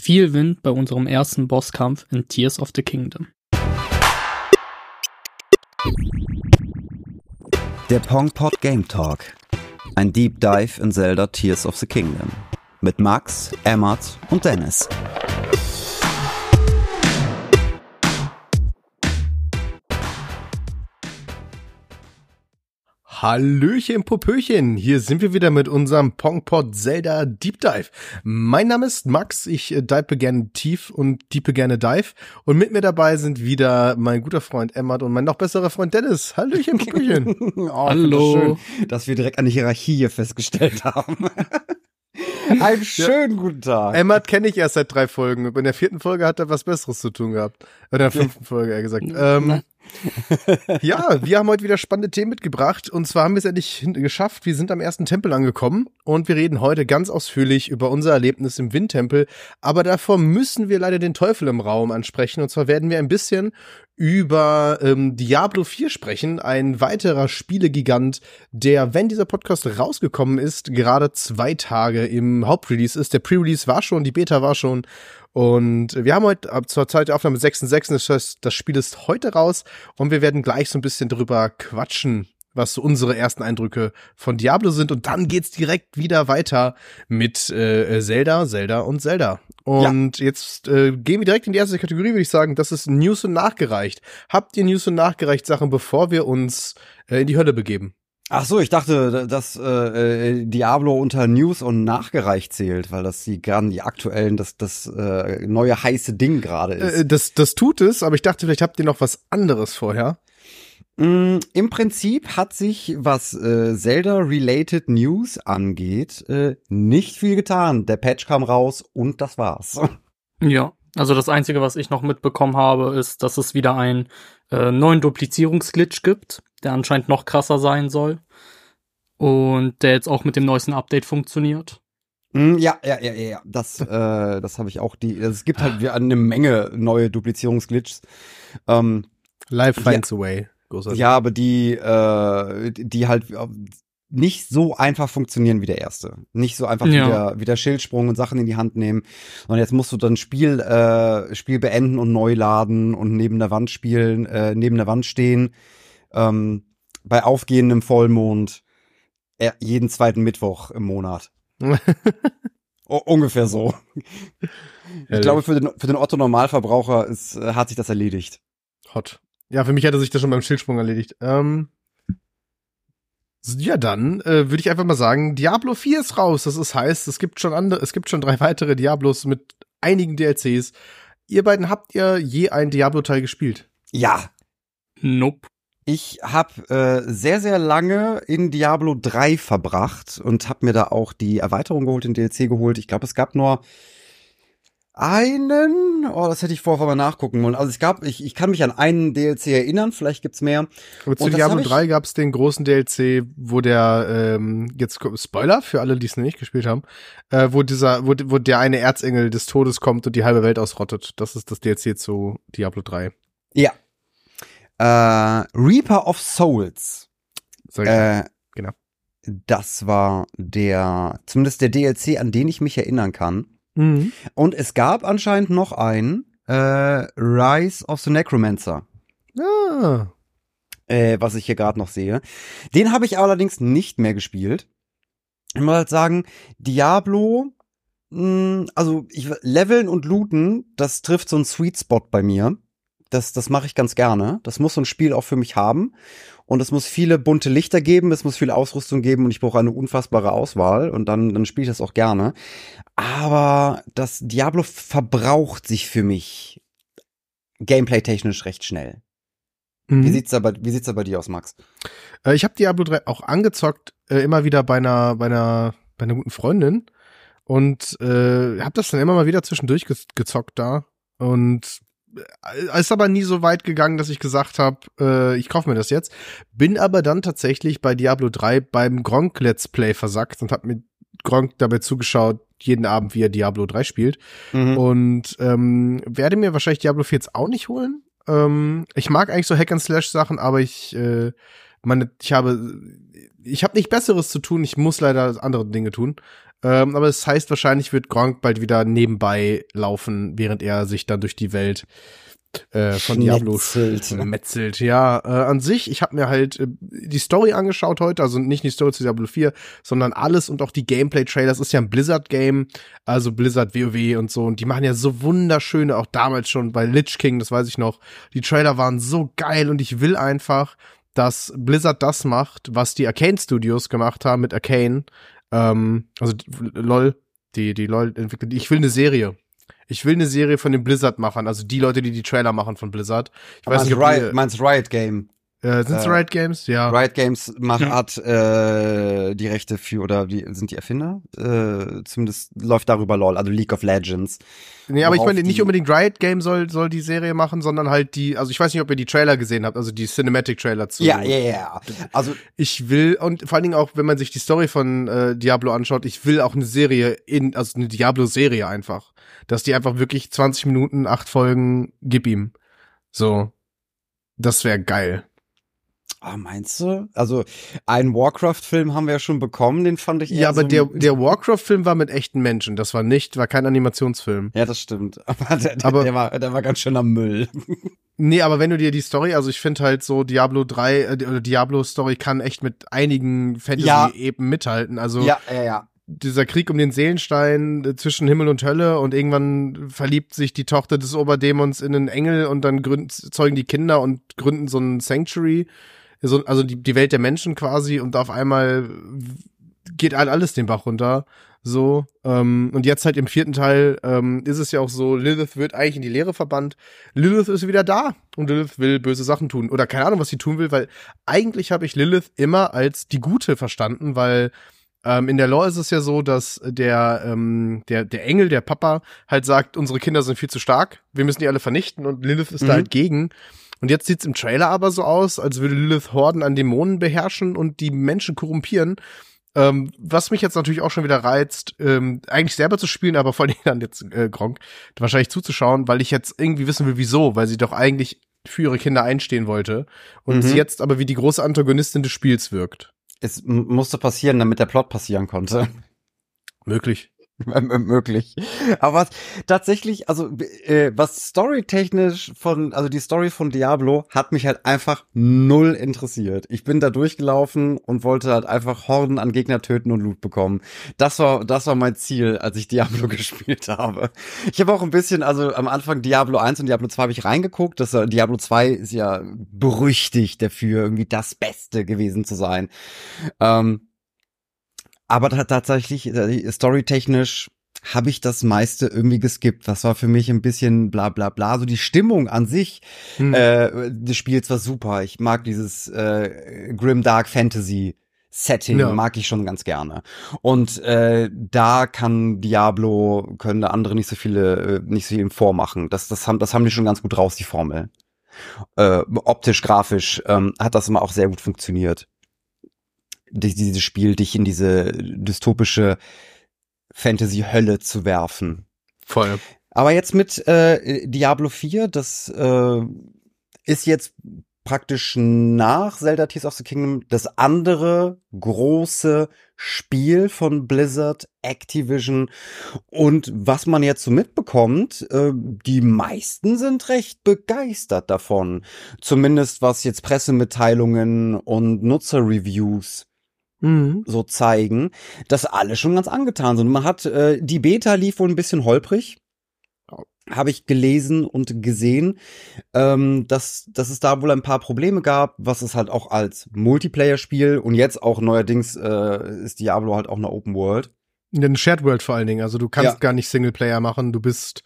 viel Wind bei unserem ersten Bosskampf in Tears of the Kingdom. Der Pongpot Game Talk. Ein Deep Dive in Zelda Tears of the Kingdom. Mit Max, Emmert und Dennis. Hallöchen, Popöchen, hier sind wir wieder mit unserem Pongpot Zelda Deep Dive. Mein Name ist Max, ich äh, dive gerne tief und diepe gerne dive. Und mit mir dabei sind wieder mein guter Freund Emmert und mein noch besserer Freund Dennis. Hallöchen, Popöchen. oh, Hallo. Schön, dass wir direkt eine Hierarchie hier festgestellt haben. Einen schönen guten Tag. Emmert kenne ich erst seit drei Folgen. In der vierten Folge hat er was Besseres zu tun gehabt. Oder in der fünften Folge, eher gesagt. Ähm, ja, wir haben heute wieder spannende Themen mitgebracht. Und zwar haben wir es endlich geschafft. Wir sind am ersten Tempel angekommen. Und wir reden heute ganz ausführlich über unser Erlebnis im Windtempel. Aber davor müssen wir leider den Teufel im Raum ansprechen. Und zwar werden wir ein bisschen über ähm, Diablo 4 sprechen, ein weiterer Spielegigant, der, wenn dieser Podcast rausgekommen ist, gerade zwei Tage im Hauptrelease ist. Der Pre-Release war schon, die Beta war schon. Und wir haben heute ab zur Zeit der Aufnahme 6.6., das heißt, das Spiel ist heute raus und wir werden gleich so ein bisschen drüber quatschen, was so unsere ersten Eindrücke von Diablo sind. Und dann geht's direkt wieder weiter mit äh, Zelda, Zelda und Zelda. Und ja. jetzt äh, gehen wir direkt in die erste Kategorie, würde ich sagen. Das ist News und Nachgereicht. Habt ihr News und Nachgereicht Sachen, bevor wir uns äh, in die Hölle begeben? Ach so, ich dachte, dass äh, Diablo unter News und nachgereicht zählt, weil das die gerade die aktuellen, das das äh, neue heiße Ding gerade ist. Äh, das das tut es, aber ich dachte, vielleicht habt ihr noch was anderes vorher. Mm, Im Prinzip hat sich, was äh, Zelda-related News angeht, äh, nicht viel getan. Der Patch kam raus und das war's. Ja, also das Einzige, was ich noch mitbekommen habe, ist, dass es wieder einen äh, neuen Duplizierungsglitch gibt, der anscheinend noch krasser sein soll. Und der jetzt auch mit dem neuesten Update funktioniert. Mm, ja, ja, ja, ja, das, äh, das habe ich auch. Die, es gibt halt eine Menge neue Duplizierungsglitches. Ähm, Life finds ja, a way. Großartig. Ja, aber die, äh, die halt äh, nicht so einfach funktionieren wie der erste. Nicht so einfach ja. wie, der, wie der Schildsprung und Sachen in die Hand nehmen. Und jetzt musst du dann Spiel, äh, Spiel beenden und neu laden und neben der Wand spielen, äh, neben der Wand stehen. Ähm, bei aufgehendem Vollmond äh, jeden zweiten Mittwoch im Monat. ungefähr so. Ich glaube, für den, für den Otto-Normalverbraucher ist, äh, hat sich das erledigt. Hot. Ja, für mich hätte sich das schon beim Schildsprung erledigt. Ähm, ja, dann äh, würde ich einfach mal sagen, Diablo 4 ist raus. Das ist heißt, es gibt schon andere, es gibt schon drei weitere Diablos mit einigen DLCs. Ihr beiden habt ihr je einen Diablo-Teil gespielt? Ja. Nope. Ich habe äh, sehr, sehr lange in Diablo 3 verbracht und habe mir da auch die Erweiterung geholt, den DLC geholt. Ich glaube, es gab nur einen, oh, das hätte ich vorher mal nachgucken wollen. Also es gab, ich, ich kann mich an einen DLC erinnern, vielleicht gibt's mehr. Aber zu Diablo 3 gab's den großen DLC, wo der, ähm, jetzt Spoiler für alle, die es noch nicht gespielt haben, äh, wo dieser, wo, wo der eine Erzengel des Todes kommt und die halbe Welt ausrottet. Das ist das DLC zu Diablo 3. Ja. Äh, Reaper of Souls. Äh, genau. Das war der, zumindest der DLC, an den ich mich erinnern kann. Mhm. Und es gab anscheinend noch einen, äh, Rise of the Necromancer. Ah. Äh, was ich hier gerade noch sehe. Den habe ich allerdings nicht mehr gespielt. Ich muss halt sagen, Diablo, mh, hm, also ich, Leveln und Looten, das trifft so einen Sweet Spot bei mir. Das, das mache ich ganz gerne. Das muss so ein Spiel auch für mich haben. Und es muss viele bunte Lichter geben, es muss viel Ausrüstung geben und ich brauche eine unfassbare Auswahl und dann, dann spiele ich das auch gerne. Aber das Diablo verbraucht sich für mich gameplay-technisch recht schnell. Mhm. Wie sieht's aber, wie sieht's da bei dir aus, Max? Äh, ich habe Diablo 3 auch angezockt, äh, immer wieder bei einer, bei einer, bei einer guten Freundin und äh, habe das dann immer mal wieder zwischendurch gezockt da und ist aber nie so weit gegangen, dass ich gesagt habe, äh, ich kaufe mir das jetzt. Bin aber dann tatsächlich bei Diablo 3 beim Gronk Let's Play versackt und habe mir Gronk dabei zugeschaut, jeden Abend, wie er Diablo 3 spielt. Mhm. Und ähm, werde mir wahrscheinlich Diablo 4 jetzt auch nicht holen. Ähm, ich mag eigentlich so Hack-and-Slash-Sachen, aber ich, äh, meine, ich habe, ich habe nicht Besseres zu tun. Ich muss leider andere Dinge tun. Ähm, aber es heißt, wahrscheinlich wird Gronk bald wieder nebenbei laufen, während er sich dann durch die Welt äh, von Diablo metzelt. Ja, äh, an sich, ich habe mir halt äh, die Story angeschaut heute, also nicht die Story zu Diablo 4, sondern alles und auch die Gameplay-Trailers. Ist ja ein Blizzard-Game, also Blizzard WoW und so. Und die machen ja so wunderschöne, auch damals schon bei Lich King, das weiß ich noch. Die Trailer waren so geil und ich will einfach, dass Blizzard das macht, was die Arcane Studios gemacht haben mit Arcane. Ähm, also LOL, die, die LOL entwickelt. Ich will eine Serie ich will eine Serie von den Blizzard-Machern, also die Leute, die die Trailer machen von Blizzard. Ich weiß nicht, Riot, meinst Riot Game? Äh, sind es äh, Riot Games? Ja. Riot Games macht ja. hat äh, die Rechte für oder die sind die Erfinder? Äh, zumindest läuft darüber LOL, also League of Legends. Nee, aber ich meine nicht unbedingt Riot Games soll soll die Serie machen, sondern halt die, also ich weiß nicht, ob ihr die Trailer gesehen habt, also die Cinematic Trailer zu. Ja, ja, ja. Also ich will und vor allen Dingen auch, wenn man sich die Story von äh, Diablo anschaut, ich will auch eine Serie in, also eine Diablo Serie einfach, dass die einfach wirklich 20 Minuten, acht Folgen, gib ihm. So, das wäre geil. Ah, meinst du? Also einen Warcraft-Film haben wir ja schon bekommen, den fand ich eher Ja, aber so der, der Warcraft-Film war mit echten Menschen. Das war nicht, war kein Animationsfilm. Ja, das stimmt. Aber der, der, aber, der war, der war ganz schön am Müll. Nee, aber wenn du dir die Story, also ich finde halt so Diablo 3 äh, oder Diablo Story kann echt mit einigen Fantasy-Eben ja. mithalten. Also ja, ja, ja dieser Krieg um den Seelenstein äh, zwischen Himmel und Hölle und irgendwann verliebt sich die Tochter des Oberdämons in einen Engel und dann gründen, zeugen die Kinder und gründen so ein Sanctuary so, also die, die Welt der Menschen quasi und auf einmal geht halt alles den Bach runter. So, ähm, und jetzt halt im vierten Teil ähm, ist es ja auch so, Lilith wird eigentlich in die Leere verbannt. Lilith ist wieder da und Lilith will böse Sachen tun. Oder keine Ahnung, was sie tun will, weil eigentlich habe ich Lilith immer als die Gute verstanden, weil ähm, in der Lore ist es ja so, dass der, ähm, der, der Engel, der Papa, halt sagt, unsere Kinder sind viel zu stark, wir müssen die alle vernichten und Lilith ist mhm. da halt gegen. Und jetzt sieht's im Trailer aber so aus, als würde Lilith Horden an Dämonen beherrschen und die Menschen korrumpieren. Ähm, was mich jetzt natürlich auch schon wieder reizt, ähm, eigentlich selber zu spielen, aber vor allem dann jetzt äh, Gronk wahrscheinlich zuzuschauen, weil ich jetzt irgendwie wissen will, wieso, weil sie doch eigentlich für ihre Kinder einstehen wollte und mhm. jetzt aber wie die große Antagonistin des Spiels wirkt. Es musste passieren, damit der Plot passieren konnte. Möglich. möglich. Aber tatsächlich, also äh, was storytechnisch von, also die Story von Diablo hat mich halt einfach null interessiert. Ich bin da durchgelaufen und wollte halt einfach Horden an Gegner töten und Loot bekommen. Das war, das war mein Ziel, als ich Diablo gespielt habe. Ich habe auch ein bisschen, also am Anfang Diablo 1 und Diablo 2 habe ich reingeguckt. Das, Diablo 2 ist ja berüchtigt dafür, irgendwie das Beste gewesen zu sein. Ähm, aber tatsächlich, äh, storytechnisch habe ich das meiste irgendwie geskippt. Das war für mich ein bisschen bla bla bla. So die Stimmung an sich hm. äh, des Spiels war super. Ich mag dieses äh, Grim Dark Fantasy Setting, ja. mag ich schon ganz gerne. Und äh, da kann Diablo, können da andere nicht so viele, äh, nicht so viel vormachen. Das, das, haben, das haben die schon ganz gut raus, die Formel. Äh, optisch, grafisch ähm, hat das immer auch sehr gut funktioniert dieses Spiel dich in diese dystopische Fantasy-Hölle zu werfen. Voll. Aber jetzt mit äh, Diablo 4, das äh, ist jetzt praktisch nach Zelda Tears of the Kingdom das andere große Spiel von Blizzard, Activision. Und was man jetzt so mitbekommt, äh, die meisten sind recht begeistert davon. Zumindest was jetzt Pressemitteilungen und Nutzerreviews mhm. so zeigen, dass alle schon ganz angetan sind. Man hat, äh, die Beta lief wohl ein bisschen holprig. Habe ich gelesen und gesehen, ähm, dass, dass es da wohl ein paar Probleme gab, was es halt auch als Multiplayer-Spiel und jetzt auch neuerdings äh, ist Diablo halt auch eine Open World. Eine Shared World vor allen Dingen. Also du kannst ja. gar nicht Singleplayer machen. Du bist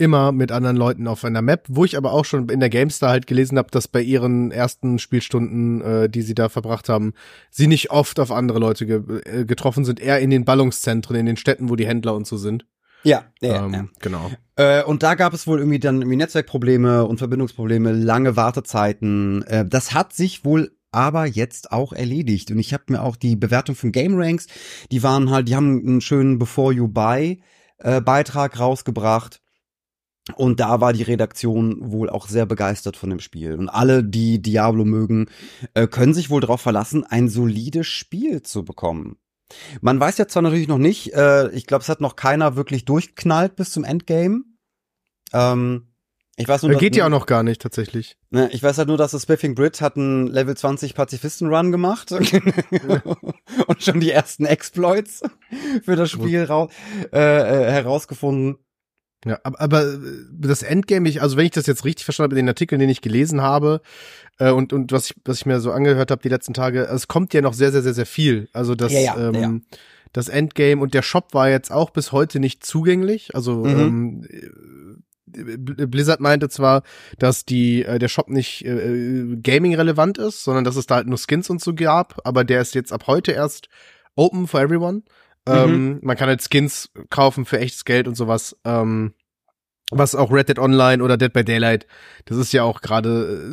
immer mit anderen Leuten auf einer Map, wo ich aber auch schon in der GameStar halt gelesen habe, dass bei ihren ersten Spielstunden, äh, die sie da verbracht haben, sie nicht oft auf andere Leute ge äh, getroffen sind, eher in den Ballungszentren, in den Städten, wo die Händler und so sind. Ja, ja, ähm, ja. genau. Äh, und da gab es wohl irgendwie dann irgendwie Netzwerkprobleme und Verbindungsprobleme, lange Wartezeiten. Äh, das hat sich wohl aber jetzt auch erledigt. Und ich habe mir auch die Bewertung von GameRanks, die waren halt, die haben einen schönen Before You Buy äh, Beitrag rausgebracht und da war die Redaktion wohl auch sehr begeistert von dem Spiel. Und alle, die Diablo mögen, äh, können sich wohl darauf verlassen, ein solides Spiel zu bekommen. Man weiß ja zwar natürlich noch nicht, äh, ich glaube, es hat noch keiner wirklich durchknallt bis zum Endgame. Ähm, ich weiß nur, dass, geht ja auch noch gar nicht tatsächlich. Ne, ich weiß halt nur, dass das Spiffing Brit hat einen Level 20 Pazifisten-Run gemacht und schon die ersten Exploits für das Spiel äh, äh, herausgefunden. Ja, aber, aber äh, das Endgame, ich, also wenn ich das jetzt richtig verstanden habe in den Artikeln, den ich gelesen habe äh, und und was ich was ich mir so angehört habe die letzten Tage, es kommt ja noch sehr sehr sehr sehr viel. Also das ja, ja, ähm, ja. das Endgame und der Shop war jetzt auch bis heute nicht zugänglich. Also mhm. ähm, Blizzard meinte zwar, dass die äh, der Shop nicht äh, Gaming relevant ist, sondern dass es da halt nur Skins und so gab, aber der ist jetzt ab heute erst open for everyone. Mhm. Ähm, man kann halt Skins kaufen für echtes Geld und sowas. Ähm, was auch Red Dead Online oder Dead by Daylight, das ist ja auch gerade,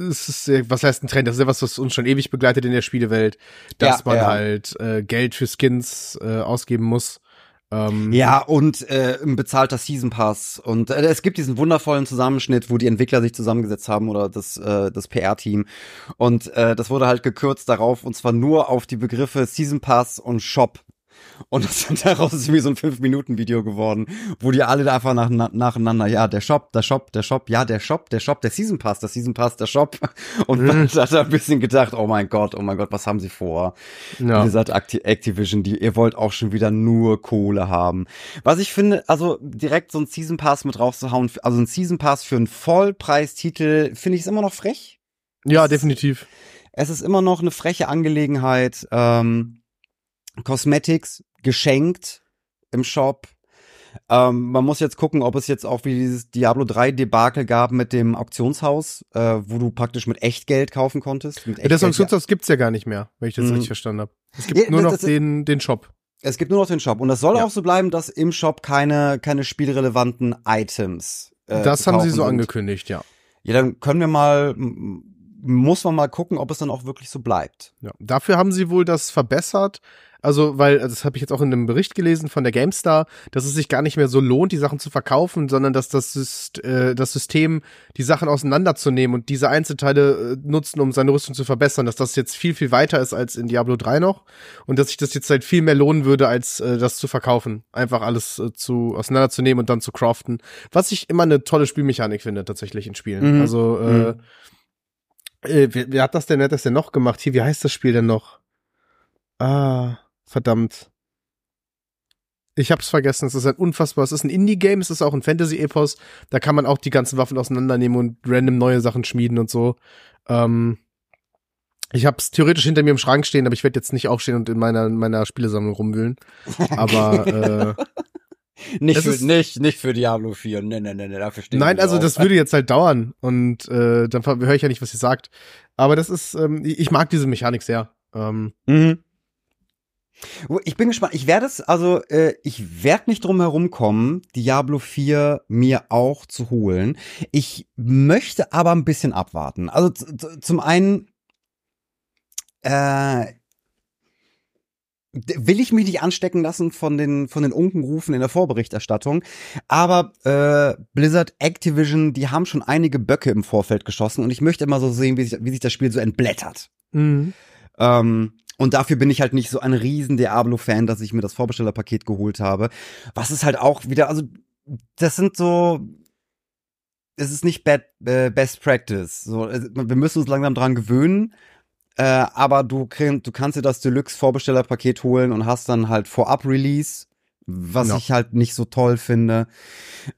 ist, was heißt ein Trend? Das ist ja was, was uns schon ewig begleitet in der Spielewelt, dass ja, man ja. halt äh, Geld für Skins äh, ausgeben muss. Ähm, ja, und äh, ein bezahlter Season Pass. Und äh, es gibt diesen wundervollen Zusammenschnitt, wo die Entwickler sich zusammengesetzt haben oder das, äh, das PR-Team. Und äh, das wurde halt gekürzt darauf, und zwar nur auf die Begriffe Season Pass und Shop. Und das, daraus ist wie so ein 5-Minuten-Video geworden, wo die alle da einfach nach, nacheinander, ja, der Shop, der Shop, der Shop, ja, der Shop, der Shop, der Season Pass, der Season Pass, der Shop. Und man mhm. hat ein bisschen gedacht, oh mein Gott, oh mein Gott, was haben sie vor? Ja. Blizzard Acti Activision, die, ihr wollt auch schon wieder nur Kohle haben. Was ich finde, also direkt so ein Season Pass mit rauszuhauen, also ein Season Pass für einen Vollpreistitel, finde ich es immer noch frech. Ja, definitiv. Es ist immer noch eine freche Angelegenheit. Ähm, Cosmetics geschenkt im Shop. Ähm, man muss jetzt gucken, ob es jetzt auch wie dieses Diablo 3 Debakel gab mit dem Auktionshaus, äh, wo du praktisch mit Echtgeld kaufen konntest. Ja, das Auktionshaus ja. gibt's ja gar nicht mehr, wenn ich das mhm. richtig verstanden habe. Es gibt ja, nur noch den, den Shop. Es gibt nur noch den Shop. Und das soll ja. auch so bleiben, dass im Shop keine, keine spielrelevanten Items. Äh, das haben sie so sind. angekündigt, ja. Ja, dann können wir mal, muss man mal gucken, ob es dann auch wirklich so bleibt. Ja, dafür haben sie wohl das verbessert, also, weil, also das habe ich jetzt auch in einem Bericht gelesen von der GameStar, dass es sich gar nicht mehr so lohnt, die Sachen zu verkaufen, sondern dass das, Syst äh, das System die Sachen auseinanderzunehmen und diese Einzelteile äh, nutzen, um seine Rüstung zu verbessern, dass das jetzt viel, viel weiter ist als in Diablo 3 noch und dass sich das jetzt halt viel mehr lohnen würde, als äh, das zu verkaufen. Einfach alles äh, zu auseinanderzunehmen und dann zu craften. Was ich immer eine tolle Spielmechanik finde, tatsächlich in Spielen. Mhm. Also, äh, mhm. äh, wer, wer hat das denn, wer hat das denn noch gemacht? Hier, wie heißt das Spiel denn noch? Ah. Verdammt. Ich hab's vergessen, es ist ein unfassbar, es ist ein Indie-Game, es ist auch ein Fantasy-Epos, da kann man auch die ganzen Waffen auseinandernehmen und random neue Sachen schmieden und so. Ähm, ich hab's theoretisch hinter mir im Schrank stehen, aber ich werde jetzt nicht aufstehen und in meiner, in meiner Spielesammlung rumwühlen. Aber äh, nicht, für, ist, nicht, nicht für Diablo 4. Nee, nee, nee, nee dafür stehen Nein, also auch. das würde jetzt halt dauern und äh, dann höre ich ja nicht, was ihr sagt. Aber das ist, ähm, ich mag diese Mechanik sehr. Ähm, mhm. Ich bin gespannt. Ich werde es, also äh, ich werde nicht drum herum kommen, Diablo 4 mir auch zu holen. Ich möchte aber ein bisschen abwarten. Also zum einen äh, will ich mich nicht anstecken lassen von den von den Unkenrufen in der Vorberichterstattung, aber äh, Blizzard Activision, die haben schon einige Böcke im Vorfeld geschossen und ich möchte immer so sehen, wie sich, wie sich das Spiel so entblättert. Mhm. Ähm, und dafür bin ich halt nicht so ein riesen Diablo-Fan, dass ich mir das Vorbestellerpaket geholt habe. Was ist halt auch wieder, also das sind so, es ist nicht bad, äh, Best Practice. So, wir müssen uns langsam dran gewöhnen. Äh, aber du, krieg, du kannst dir das Deluxe-Vorbestellerpaket holen und hast dann halt Vorab-Release, was no. ich halt nicht so toll finde.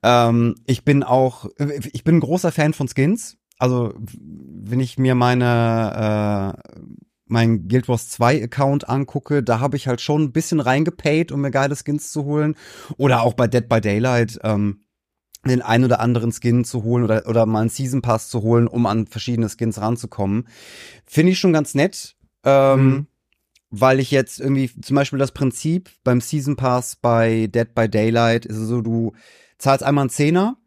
Ähm, ich bin auch, ich bin ein großer Fan von Skins. Also, wenn ich mir meine äh, mein Guild Wars 2 Account angucke, da habe ich halt schon ein bisschen reingepaid, um mir geile Skins zu holen. Oder auch bei Dead by Daylight ähm, den ein oder anderen Skin zu holen oder, oder mal einen Season Pass zu holen, um an verschiedene Skins ranzukommen. Finde ich schon ganz nett. Ähm, mhm. Weil ich jetzt irgendwie, zum Beispiel das Prinzip beim Season Pass bei Dead by Daylight ist so, du zahlst einmal einen Zehner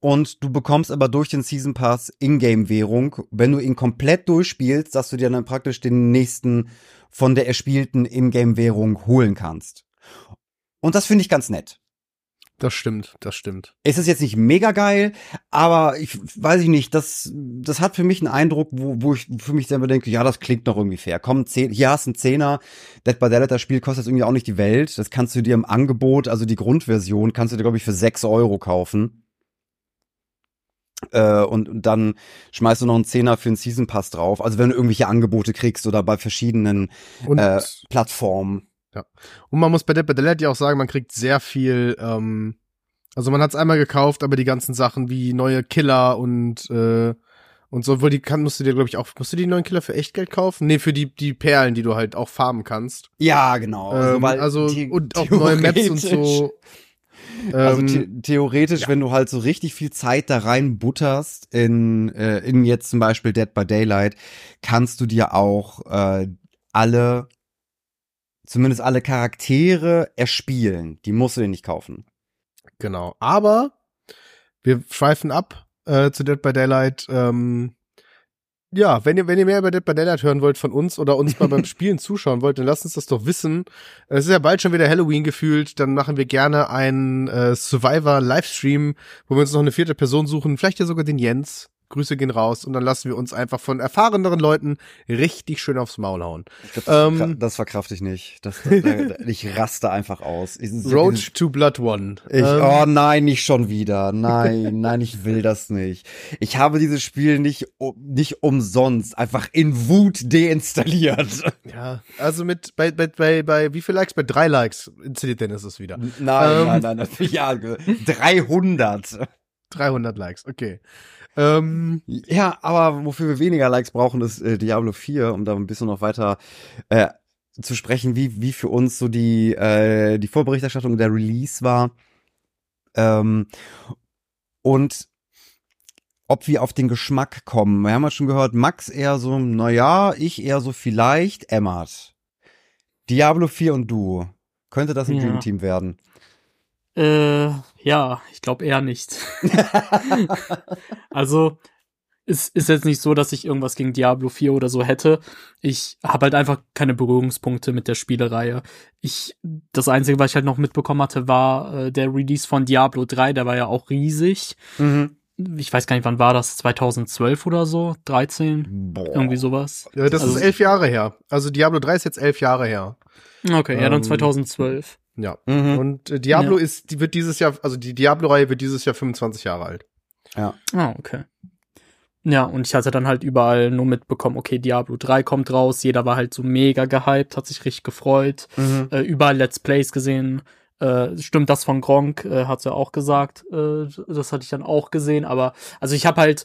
und du bekommst aber durch den Season Pass Ingame-Währung. Wenn du ihn komplett durchspielst, dass du dir dann praktisch den nächsten von der erspielten Ingame-Währung holen kannst. Und das finde ich ganz nett. Das stimmt, das stimmt. Es ist jetzt nicht mega geil, aber ich weiß ich nicht, das, das hat für mich einen Eindruck, wo, wo ich für mich selber denke, ja, das klingt noch irgendwie fair. Komm, zehn, hier hast du einen Zehner, Dead by Daylight, das Spiel kostet jetzt irgendwie auch nicht die Welt. Das kannst du dir im Angebot, also die Grundversion, kannst du dir, glaube ich, für sechs Euro kaufen. Äh, und, und dann schmeißt du noch einen Zehner für einen Season Pass drauf. Also wenn du irgendwelche Angebote kriegst oder bei verschiedenen Und, äh, Plattformen. und man muss bei Dead by Daylight ja auch sagen, man kriegt sehr viel, ähm, also man hat es einmal gekauft, aber die ganzen Sachen wie neue Killer und äh, und so, wohl die kann, musst du dir, glaube ich, auch, musst du die neuen Killer für Echtgeld kaufen? Nee, für die, die Perlen, die du halt auch farmen kannst. Ja, genau. Ähm, also, the- und auch neue Maps und so. Also Ähm, the theoretisch, wenn du halt so richtig viel Zeit da rein butterst in, äh, in jetzt zum Beispiel Dead by Daylight, kannst du dir auch äh, alle, zumindest alle Charaktere erspielen. Die musst du dir nicht kaufen. Genau. Aber wir schweifen ab äh, zu Dead by Daylight. Ähm, ja, wenn ihr, wenn ihr mehr über Dead by Daylight hören wollt von uns oder uns mal beim Spielen zuschauen wollt, dann lasst uns das doch wissen. Es ist ja bald schon wieder Halloween gefühlt. Dann machen wir gerne einen äh, Survivor-Livestream, wo wir uns noch eine vierte Person suchen. Vielleicht ja sogar den Jens. Grüße gehen raus. Und dann lassen wir uns einfach von erfahreneren Leuten richtig schön aufs Maul hauen. Ich glaub, das, Ähm, das verkraft ich nicht. Das, das, da- ich raste einfach aus. Ich, Road to Blood One. Ich, Ähm, oh nein, nicht schon wieder. Nein, nein, ich will das nicht. Ich habe dieses Spiel nicht, nicht umsonst einfach in Wut deinstalliert. Ja, also mit bei, bei, bei, bei wie viel Likes? Bei drei Likes installiert Dennis es wieder. Nein, Ähm. nein, nein, nein, ja, 300. 300 Likes, okay. Ähm, Ja, aber wofür wir weniger Likes brauchen, ist äh, Diablo 4, um da ein bisschen noch weiter äh, zu sprechen, wie, wie für uns so die, äh, die Vorberichterstattung der Release war. Ähm, und ob wir auf den Geschmack kommen. Wir haben ja schon gehört, Max eher so, na ja, ich eher so vielleicht, Emmat. Diablo 4 und du. Könnte das ein Ja. Dream Team werden? Äh, ja, ich glaube eher nicht. also, es ist jetzt nicht so, dass ich irgendwas gegen Diablo 4 oder so hätte. Ich habe halt einfach keine Berührungspunkte mit der Spielereihe. Ich, das Einzige, was ich halt noch mitbekommen hatte, war äh, der Release von Diablo 3, der war ja auch riesig. Mhm. Ich weiß gar nicht, wann war das? 2012 oder so? 13? Boah. Irgendwie sowas. ja, das Also- ist elf Jahre her. Also Diablo 3 ist jetzt elf Jahre her. Okay, ja, dann Ähm, 2012. Ja. Mhm. Und äh, Diablo Ja. ist, die wird dieses Jahr, also die Diablo-Reihe wird dieses Jahr 25 Jahre alt. Ja. Ah, okay. Ja, und ich hatte dann halt überall nur mitbekommen, okay, Diablo 3 kommt raus, jeder war halt so mega gehypt, hat sich richtig gefreut, Mhm. äh, überall Let's Plays gesehen. Äh, stimmt, das von Gronk äh, hat ja auch gesagt, äh, das hatte ich dann auch gesehen, aber also ich habe halt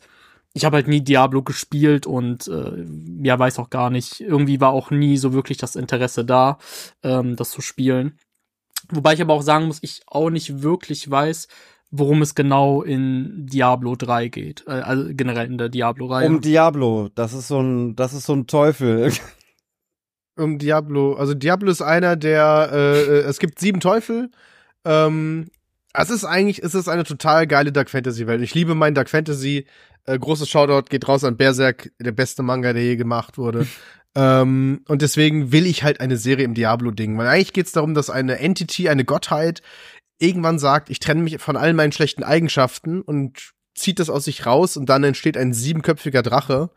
ich habe halt nie Diablo gespielt und äh, ja, weiß auch gar nicht. Irgendwie war auch nie so wirklich das Interesse da, ähm, das zu spielen. Wobei ich aber auch sagen muss, ich auch nicht wirklich weiß, worum es genau in Diablo 3 geht. Äh, also generell in der Diablo-Reihe. Um Diablo, das ist so ein, das ist so ein Teufel. Um Diablo, also Diablo ist einer der, äh, äh, es gibt sieben Teufel. Ähm, es ist eigentlich, es ist eine total geile Dark Fantasy Welt. Ich liebe mein Dark Fantasy. Äh, großes Shoutout geht raus an Berserk, der beste Manga, der je gemacht wurde. ähm, und deswegen will ich halt eine Serie im Diablo-Ding, weil eigentlich geht es darum, dass eine Entity, eine Gottheit irgendwann sagt, ich trenne mich von all meinen schlechten Eigenschaften und zieht das aus sich raus und dann entsteht ein siebenköpfiger Drache.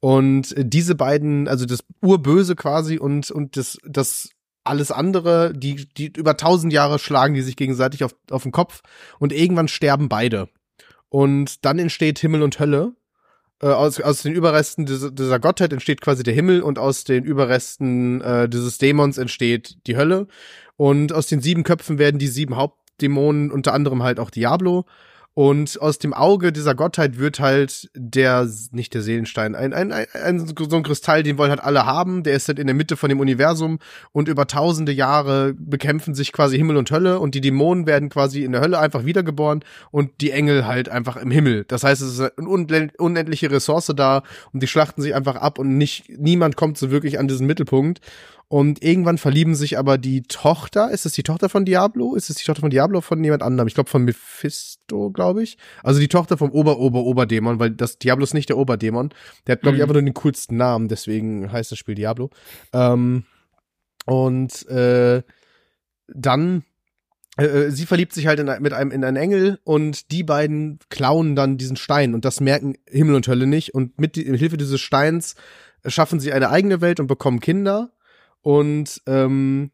Und diese beiden, also das Urböse quasi und, und das, das alles andere, die, die über tausend Jahre schlagen die sich gegenseitig auf, auf den Kopf und irgendwann sterben beide. Und dann entsteht Himmel und Hölle. Äh, aus, aus den Überresten dieser, dieser Gottheit entsteht quasi der Himmel und aus den Überresten äh, dieses Dämons entsteht die Hölle. Und aus den sieben Köpfen werden die sieben Hauptdämonen, unter anderem halt auch Diablo. Und aus dem Auge dieser Gottheit wird halt der, nicht der Seelenstein, ein, ein, ein, ein so ein Kristall, den wollen halt alle haben. Der ist halt in der Mitte von dem Universum und über tausende Jahre bekämpfen sich quasi Himmel und Hölle und die Dämonen werden quasi in der Hölle einfach wiedergeboren und die Engel halt einfach im Himmel. Das heißt, es ist eine unendliche Ressource da und die schlachten sich einfach ab und nicht, niemand kommt so wirklich an diesen Mittelpunkt. Und irgendwann verlieben sich aber die Tochter, ist es die Tochter von Diablo? Ist es die Tochter von Diablo von jemand anderem? Ich glaube von Mephisto, glaube ich. Also die Tochter vom Ober-Ober-Oberdämon, weil das Diablo ist nicht der Oberdämon. Der hat, glaube ich, Mhm. einfach nur den coolsten Namen, deswegen heißt das Spiel Diablo. Ähm, und äh, dann äh, äh, sie verliebt sich halt in, mit einem in einen Engel und die beiden klauen dann diesen Stein und das merken Himmel und Hölle nicht und mit, mit Hilfe dieses Steins schaffen sie eine eigene Welt und bekommen Kinder und ähm,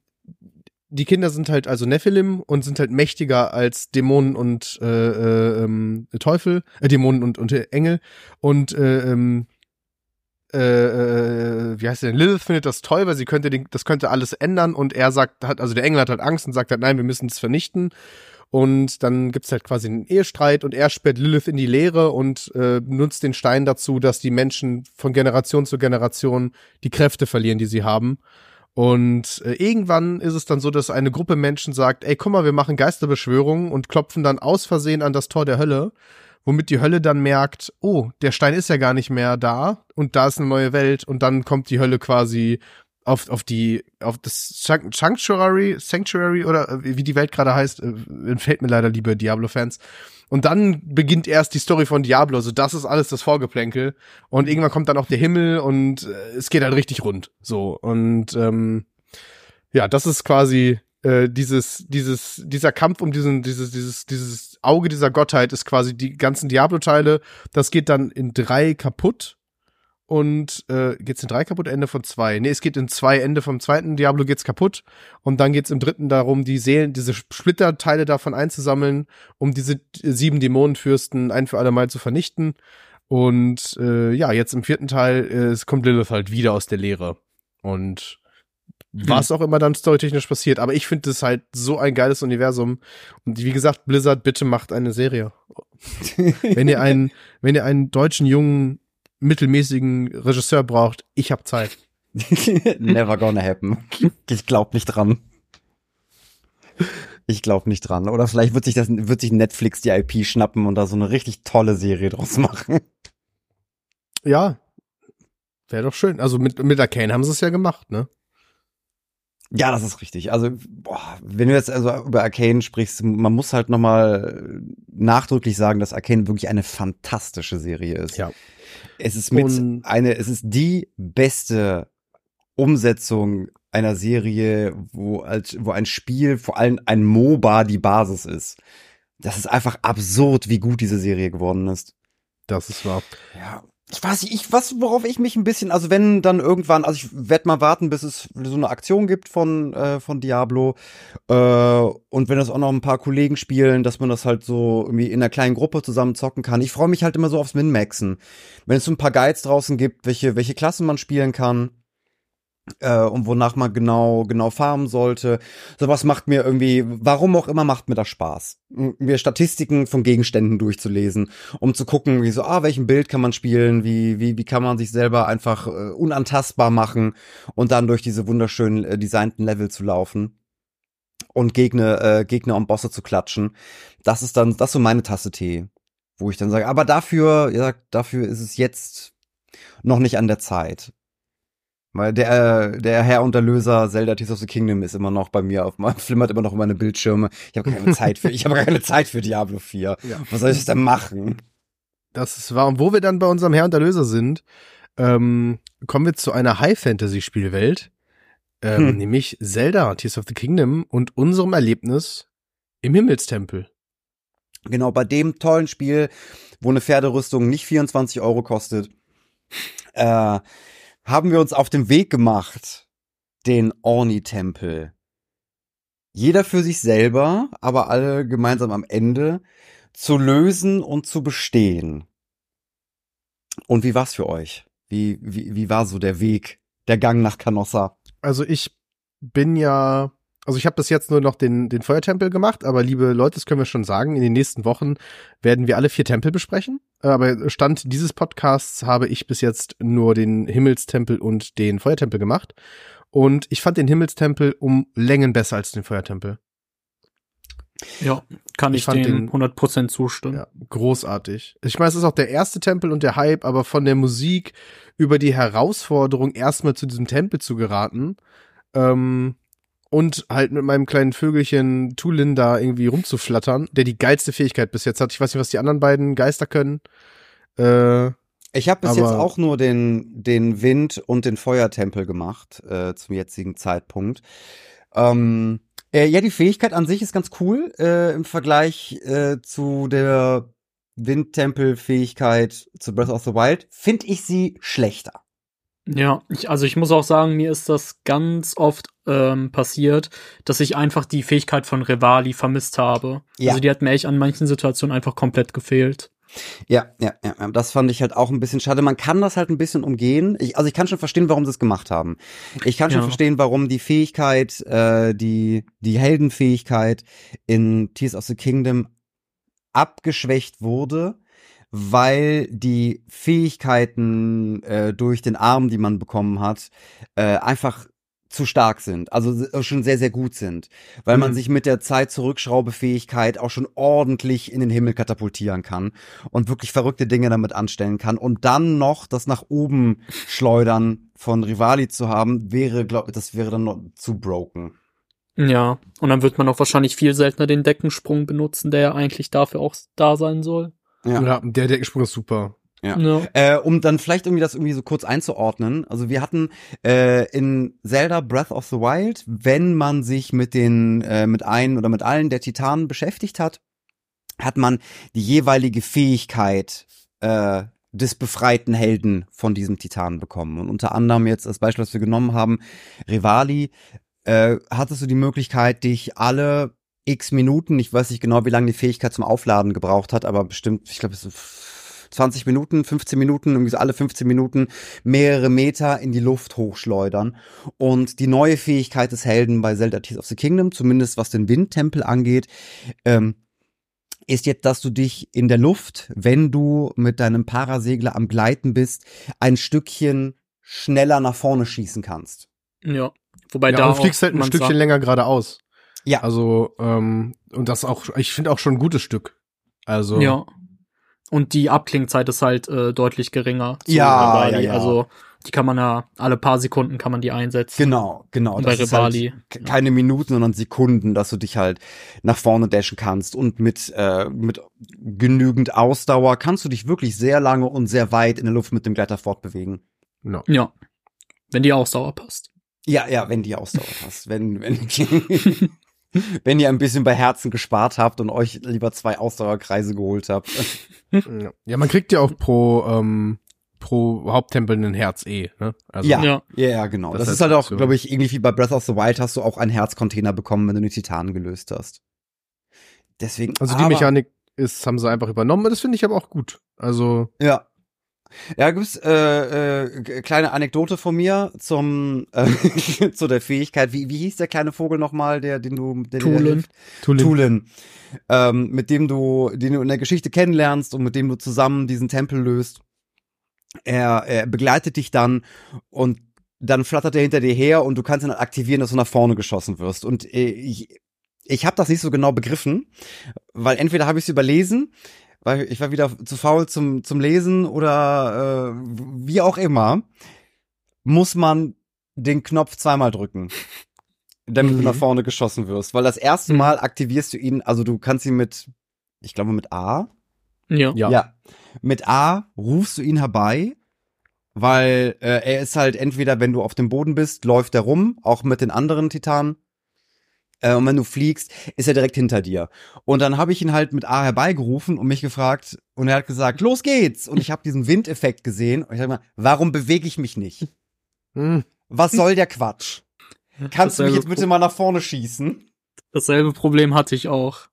die Kinder sind halt also Nephilim und sind halt mächtiger als Dämonen und äh, äh, ähm, Teufel, äh, Dämonen und, und Engel und äh, ähm, äh, äh, wie heißt der denn? Lilith findet das toll, weil sie könnte den, das könnte alles ändern und er sagt, hat, also der Engel hat halt Angst und sagt halt, nein, wir müssen es vernichten. Und dann gibt's halt quasi einen Ehestreit und er sperrt Lilith in die Leere und äh, nutzt den Stein dazu, dass die Menschen von Generation zu Generation die Kräfte verlieren, die sie haben. Und äh, irgendwann ist es dann so, dass eine Gruppe Menschen sagt, ey, guck mal, wir machen Geisterbeschwörungen und klopfen dann aus Versehen an das Tor der Hölle womit die Hölle dann merkt, oh, der Stein ist ja gar nicht mehr da und da ist eine neue Welt und dann kommt die Hölle quasi auf, auf die, auf das Sanctuary, Sanctuary oder wie die Welt gerade heißt, äh, entfällt mir leider, liebe Diablo-Fans. Und dann beginnt erst die Story von Diablo. Also das ist alles das Vorgeplänkel. Und irgendwann kommt dann auch der Himmel und äh, es geht halt richtig rund. So. Und ähm, ja, das ist quasi äh, dieses, dieses, dieser Kampf um diesen, dieses, dieses, dieses Auge dieser Gottheit ist quasi die ganzen Diablo-Teile. Das geht dann in drei kaputt. Und äh, geht's in drei kaputt, Ende von zwei. Nee, es geht in zwei, Ende vom zweiten Diablo geht's kaputt. Und dann geht's im dritten darum, die Seelen, diese Splitterteile davon einzusammeln, um diese sieben Dämonenfürsten ein für alle Mal zu vernichten. Und äh, ja, jetzt im vierten Teil äh, es kommt Lilith halt wieder aus der Leere. Und was auch immer dann storytechnisch passiert. Aber ich finde es halt so ein geiles Universum. Und wie gesagt, Blizzard, bitte macht eine Serie. wenn ihr einen, wenn ihr einen deutschen jungen mittelmäßigen Regisseur braucht, ich hab Zeit. Never gonna happen. Ich glaub nicht dran. Ich glaub nicht dran. Oder vielleicht wird sich das, wird sich Netflix die IP schnappen und da so eine richtig tolle Serie draus machen. Ja. Wäre doch schön. Also mit, mit Arcane haben sie es ja gemacht, ne? Ja, das ist richtig. Also, boah, wenn du jetzt also über Arcane sprichst, man muss halt nochmal nachdrücklich sagen, dass Arcane wirklich eine fantastische Serie ist. Ja. Es ist mit Und eine, es ist die beste Umsetzung einer Serie, wo als, wo ein Spiel, vor allem ein MOBA die Basis ist. Das ist einfach absurd, wie gut diese Serie geworden ist. Das ist wahr. Ja ich weiß nicht, ich, was, worauf ich mich ein bisschen, also wenn dann irgendwann, also ich werde mal warten, bis es so eine Aktion gibt von, äh, von Diablo, äh, und wenn das auch noch ein paar Kollegen spielen, dass man das halt so irgendwie in einer kleinen Gruppe zusammen zocken kann. Ich freue mich halt immer so aufs Min-Maxen. Wenn es so ein paar Guides draußen gibt, welche, welche Klassen man spielen kann äh, und wonach man genau genau farmen sollte. Sowas macht mir irgendwie, warum auch immer, macht mir das Spaß, mir Statistiken von Gegenständen durchzulesen, um zu gucken, wie so, ah, welchen Bild kann man spielen, wie wie wie kann man sich selber einfach äh, unantastbar machen und dann durch diese wunderschönen äh, designten Level zu laufen und Gegner äh, Gegner und Bosse zu klatschen. Das ist dann das ist so meine Tasse Tee, wo ich dann sage, aber dafür, ja, dafür ist es jetzt noch nicht an der Zeit. Weil der, der Herr und Erlöser Zelda Tears of the Kingdom ist immer noch bei mir auf meinem, flimmert immer noch auf meine Bildschirme. Ich habe keine Zeit für, ich habe keine Zeit für Diablo 4. Ja. Was soll ich denn machen? Das ist wahr. Und wo wir dann bei unserem Herr und Erlöser sind, ähm, kommen wir zu einer High-Fantasy-Spielwelt, ähm, hm. nämlich Zelda Tears of the Kingdom und unserem Erlebnis im Himmelstempel. Genau, bei dem tollen Spiel, wo eine Pferderüstung nicht 24 Euro kostet, äh, haben wir uns auf den Weg gemacht, den Orni-Tempel. Jeder für sich selber, aber alle gemeinsam am Ende zu lösen und zu bestehen. Und wie war's für euch? Wie, wie, wie war so der Weg, der Gang nach Canossa? Also ich bin ja also ich habe bis jetzt nur noch den, den Feuertempel gemacht, aber liebe Leute, das können wir schon sagen, in den nächsten Wochen werden wir alle vier Tempel besprechen. Aber Stand dieses Podcasts habe ich bis jetzt nur den Himmelstempel und den Feuertempel gemacht. Und ich fand den Himmelstempel um Längen besser als den Feuertempel. Ja, kann ich, ich fand den 100% zustimmen. Ja, großartig. Ich meine, es ist auch der erste Tempel und der Hype, aber von der Musik über die Herausforderung, erstmal zu diesem Tempel zu geraten, ähm, und halt mit meinem kleinen Vögelchen Tulin da irgendwie rumzuflattern, der die geilste Fähigkeit bis jetzt hat. Ich weiß nicht, was die anderen beiden Geister können. Äh, ich habe bis jetzt auch nur den, den Wind- und den Feuertempel gemacht, äh, zum jetzigen Zeitpunkt. Ähm, Äh, ja, die Fähigkeit an sich ist ganz cool äh, im Vergleich äh, zu der Windtempel-Fähigkeit zu Breath of the Wild. Finde ich sie schlechter. Ja, ich, also ich muss auch sagen, mir ist das ganz oft ähm, passiert, dass ich einfach die Fähigkeit von Revali vermisst habe. Ja. Also die hat mir echt an manchen Situationen einfach komplett gefehlt. Ja, ja, ja, das fand ich halt auch ein bisschen schade. Man kann das halt ein bisschen umgehen. Ich, also ich kann schon verstehen, warum sie es gemacht haben. Ich kann schon Ja. verstehen, warum die Fähigkeit, äh, die die Heldenfähigkeit in Tears of the Kingdom abgeschwächt wurde, weil die Fähigkeiten äh, durch den Arm, die man bekommen hat, äh, einfach zu stark sind, also s- schon sehr, sehr gut sind, weil man Mhm. sich mit der Zeit Zurückschraubefähigkeit auch schon ordentlich in den Himmel katapultieren kann und wirklich verrückte Dinge damit anstellen kann und dann noch das nach oben schleudern von Rivali zu haben, wäre, glaube das wäre dann noch zu broken. Ja, und dann wird man auch wahrscheinlich viel seltener den Deckensprung benutzen, der ja eigentlich dafür auch da sein soll. Ja. Ja, der Deckensprung ist super. Ja. Ja. Äh, um dann vielleicht irgendwie das irgendwie so kurz einzuordnen. Also wir hatten äh, in Zelda Breath of the Wild, wenn man sich mit den äh, mit einen oder mit allen der Titanen beschäftigt hat, hat man die jeweilige Fähigkeit äh, des befreiten Helden von diesem Titanen bekommen. Und unter anderem jetzt als Beispiel, was wir genommen haben, Rivali, äh, hattest du die Möglichkeit, dich alle x Minuten, ich weiß nicht genau, wie lange die Fähigkeit zum Aufladen gebraucht hat, aber bestimmt, ich glaube, es ist 20 Minuten, 15 Minuten, irgendwie so alle 15 Minuten mehrere Meter in die Luft hochschleudern. Und die neue Fähigkeit des Helden bei Zelda Tears of the Kingdom, zumindest was den Windtempel angeht, ähm, ist jetzt, dass du dich in der Luft, wenn du mit deinem Parasegler am Gleiten bist, ein Stückchen schneller nach vorne schießen kannst. Ja. Wobei ja, da fliegst halt ein Stückchen länger geradeaus. Ja. Also, ähm, und das auch, ich finde auch schon ein gutes Stück. Also, Ja. Und die Abklingzeit ist halt äh, deutlich geringer. Ja, Rivali. ja, ja. Also die kann man ja alle paar Sekunden kann man die einsetzen. Genau, genau. Bei Das ist Rivali. Halt ke- keine Minuten, sondern Sekunden, dass du dich halt nach vorne dashen kannst. Und mit, äh, mit genügend Ausdauer kannst du dich wirklich sehr lange und sehr weit in der Luft mit dem Gleiter fortbewegen. no. Ja. Wenn die Ausdauer passt. Ja, ja, wenn die Ausdauer hast. Wenn, wenn, wenn ihr ein bisschen bei Herzen gespart habt und euch lieber zwei Ausdauerkreise geholt habt. Ja. man kriegt ja auch pro, ähm, pro Haupttempel ein Herz eh, ne? Also, Ja. Ja. Ja, genau. Das Das, ist halt auch, Option. glaube ich, irgendwie wie bei Breath of the Wild hast du auch einen Herzcontainer bekommen, wenn du den Titanen gelöst hast. Deswegen. Also die aber- Mechanik ist, haben sie einfach übernommen, das finde ich aber auch gut. Also, Ja. Ja, gibt's äh, äh, kleine Anekdote von mir zum äh, zu der Fähigkeit. Wie, wie hieß der kleine Vogel nochmal, der den du der dir da Tulin. hilft? Tulin. Ähm, mit dem du den du in der Geschichte kennenlernst und mit dem du zusammen diesen Tempel löst. Er, er begleitet dich dann und dann flattert er hinter dir her und du kannst ihn dann aktivieren, dass du nach vorne geschossen wirst. Und äh, ich, ich habe das nicht so genau begriffen, weil entweder habe ich es überlesen, weil ich war wieder zu faul zum, zum Lesen oder äh, wie auch immer, muss man den Knopf zweimal drücken, damit Mhm. du nach vorne geschossen wirst. Weil das erste Mhm. Mal aktivierst du ihn, also du kannst ihn mit, ich glaube mit A, Ja. ja. mit A rufst du ihn herbei, weil äh, er ist halt entweder, wenn du auf dem Boden bist, läuft er rum, auch mit den anderen Titanen. Äh, und wenn du fliegst, ist er direkt hinter dir. Und dann habe ich ihn halt mit A herbeigerufen und mich gefragt, und er hat gesagt, los geht's. Und ich habe diesen Windeffekt gesehen und ich sag mal, warum bewege ich mich nicht? Hm. Was soll der Quatsch? Kannst du mich jetzt bitte mal nach vorne schießen? Dasselbe Problem hatte ich auch.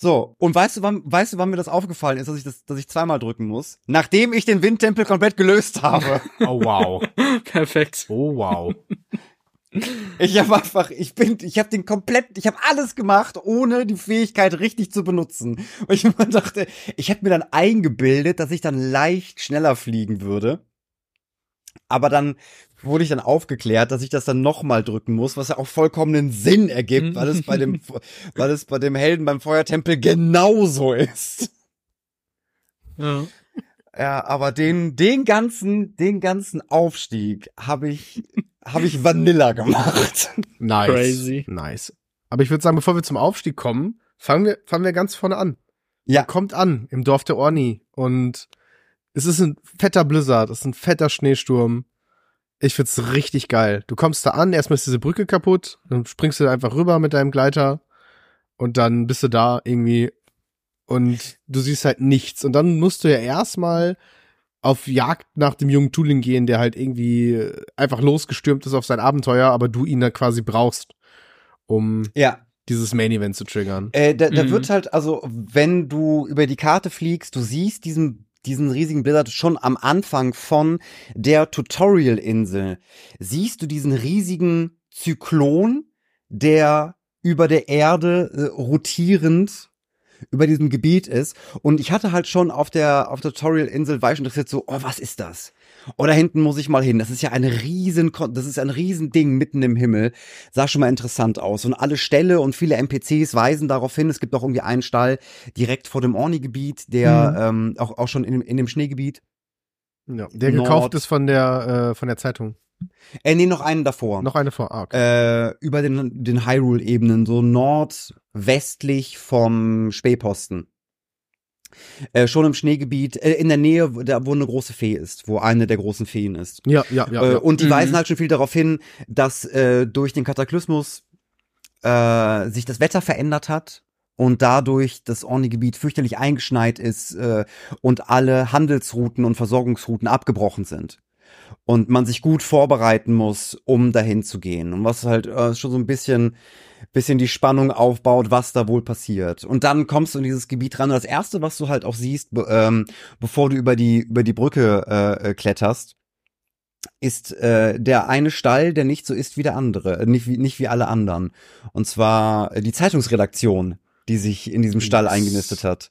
So, und weißt du, wann, weißt du, wann mir das aufgefallen ist, dass ich das, dass ich zweimal drücken muss? Nachdem ich den Windtempel komplett gelöst habe. Oh wow. Perfekt. Oh wow. Ich habe einfach, ich bin, ich habe den komplett, ich habe alles gemacht, ohne die Fähigkeit richtig zu benutzen. Und ich immer dachte, ich hätte mir dann eingebildet, dass ich dann leicht schneller fliegen würde. Aber dann wurde ich dann aufgeklärt, dass ich das dann nochmal drücken muss, was ja auch vollkommenen Sinn ergibt, weil es bei dem, weil es bei dem Helden beim Feuertempel genauso ist. Ja. Ja, aber den, den ganzen, den ganzen Aufstieg habe ich, habe ich Vanilla gemacht. Nice. Crazy. Nice. Aber ich würde sagen, bevor wir zum Aufstieg kommen, fangen wir, fangen wir ganz vorne an. Ja. Kommt an im Dorf der Orni und es ist ein fetter Blizzard, es ist ein fetter Schneesturm. Ich find's richtig geil. Du kommst da an, erstmal ist diese Brücke kaputt, dann springst du einfach rüber mit deinem Gleiter und dann bist du da irgendwie und du siehst halt nichts. Und dann musst du ja erstmal auf Jagd nach dem jungen Tooling gehen, der halt irgendwie einfach losgestürmt ist auf sein Abenteuer, aber du ihn dann quasi brauchst, um Ja. dieses Main Event zu triggern. Äh, da, da Mhm. wird halt, also, wenn du über die Karte fliegst, du siehst diesen, diesen riesigen Blizzard schon am Anfang von der Tutorial-Insel. Siehst du diesen riesigen Zyklon, der über der Erde äh, rotierend über diesem Gebiet ist. Und ich hatte halt schon auf der, auf der Tutorial-Insel, war ich schon interessiert so, oh, was ist das? Oh, da hinten muss ich mal hin. Das ist ja eine riesen, das ist ein riesen Ding mitten im Himmel. Sah schon mal interessant aus. Und alle Ställe und viele NPCs weisen darauf hin. Es gibt auch irgendwie einen Stall direkt vor dem Orni-Gebiet, der ähm, auch, auch schon in, dem- in dem Schneegebiet. Ja, der Nord- gekauft ist von der, äh, von der Zeitung. Äh, nee, noch einen davor. Noch eine vor. Ah, okay. äh, über den, den Hyrule-Ebenen, so nordwestlich vom Spähposten. Äh, schon im Schneegebiet, äh, in der Nähe, wo- da, wo eine große Fee ist, wo eine der großen Feen ist. Ja, ja, ja. äh. Und die Mhm. weisen halt schon viel darauf hin, dass äh, durch den Kataklysmus äh, sich das Wetter verändert hat und dadurch das Orni-Gebiet fürchterlich eingeschneit ist äh, und alle Handelsrouten und Versorgungsrouten abgebrochen sind. Und man sich gut vorbereiten muss, um dahin zu gehen. Und was halt äh, schon so ein bisschen, bisschen die Spannung aufbaut, was da wohl passiert. Und dann kommst du in dieses Gebiet ran. Und das erste, was du halt auch siehst, be ähm, bevor du über die, über die Brücke äh, äh, kletterst, ist äh, der eine Stall, der nicht so ist wie der andere, äh, nicht wie, nicht wie alle anderen. Und zwar äh, die Zeitungsredaktion, die sich in diesem Stall eingenistet hat.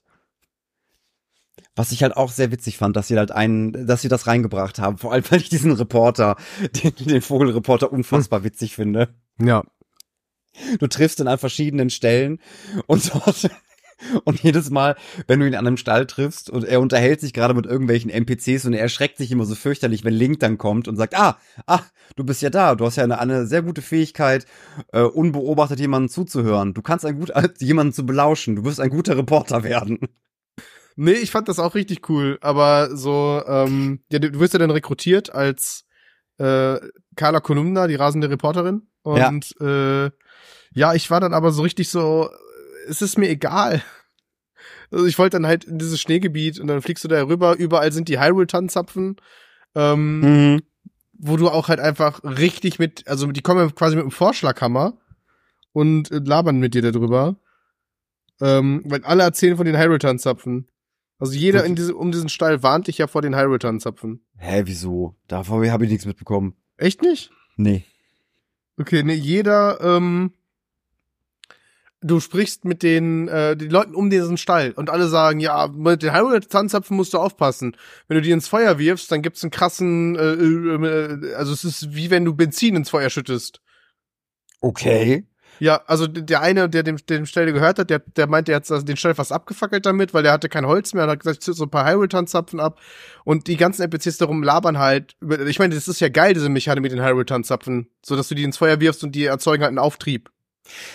Was ich halt auch sehr witzig fand, dass sie halt einen, dass sie das reingebracht haben. Vor allem, weil ich diesen Reporter, den, den Vogelreporter unfassbar witzig finde. ja. Du triffst ihn an verschiedenen Stellen und dort, und jedes Mal, wenn du ihn an einem Stall triffst und er unterhält sich gerade mit irgendwelchen NPCs und er erschreckt sich immer so fürchterlich, wenn Link dann kommt und sagt, ah, ah, du bist ja da, du hast ja eine, eine sehr gute Fähigkeit, äh, unbeobachtet jemanden zuzuhören. Du kannst ein gut, jemanden zu belauschen, du wirst ein guter Reporter werden. Nee, ich fand das auch richtig cool, aber so, ähm, ja, du, wirst ja dann rekrutiert als äh, Carla Kolumna, die rasende Reporterin. Und ja. äh, ja, ich war dann aber so richtig so, es ist mir egal. Also ich wollte dann halt in dieses Schneegebiet und dann fliegst du da rüber, überall sind die Hyrule-Tannenzapfen, ähm, Mhm. wo du auch halt einfach richtig mit, also die kommen quasi mit einem Vorschlaghammer und äh, labern mit dir darüber. Ähm, weil alle erzählen von den Hyrule-Tannenzapfen. Also jeder in diese, um diesen Stall warnt dich ja vor den Hyrule-Tannenzapfen. Hä, wieso? Davon habe ich nichts mitbekommen. Echt nicht? Nee. Okay, ne, jeder, ähm, du sprichst mit den, äh, den Leuten um diesen Stall und alle sagen, ja, mit den Hyrule-Tannenzapfen musst du aufpassen. Wenn du die ins Feuer wirfst, dann gibt's einen krassen, äh, äh, also es ist wie wenn du Benzin ins Feuer schüttest. Okay. Ja, also der eine, der dem, dem Stall gehört hat, der, der meinte, er hat das- den Stall fast abgefackelt damit, weil der hatte kein Holz mehr und hat gesagt, ich so ein paar Hyrule-Tannenzapfen ab. Und die ganzen NPCs darum labern halt. Ich meine, das ist ja geil, diese Mechanik mit den Hyrule-Tannenzapfen. So, dass du die ins Feuer wirfst und die erzeugen halt einen Auftrieb.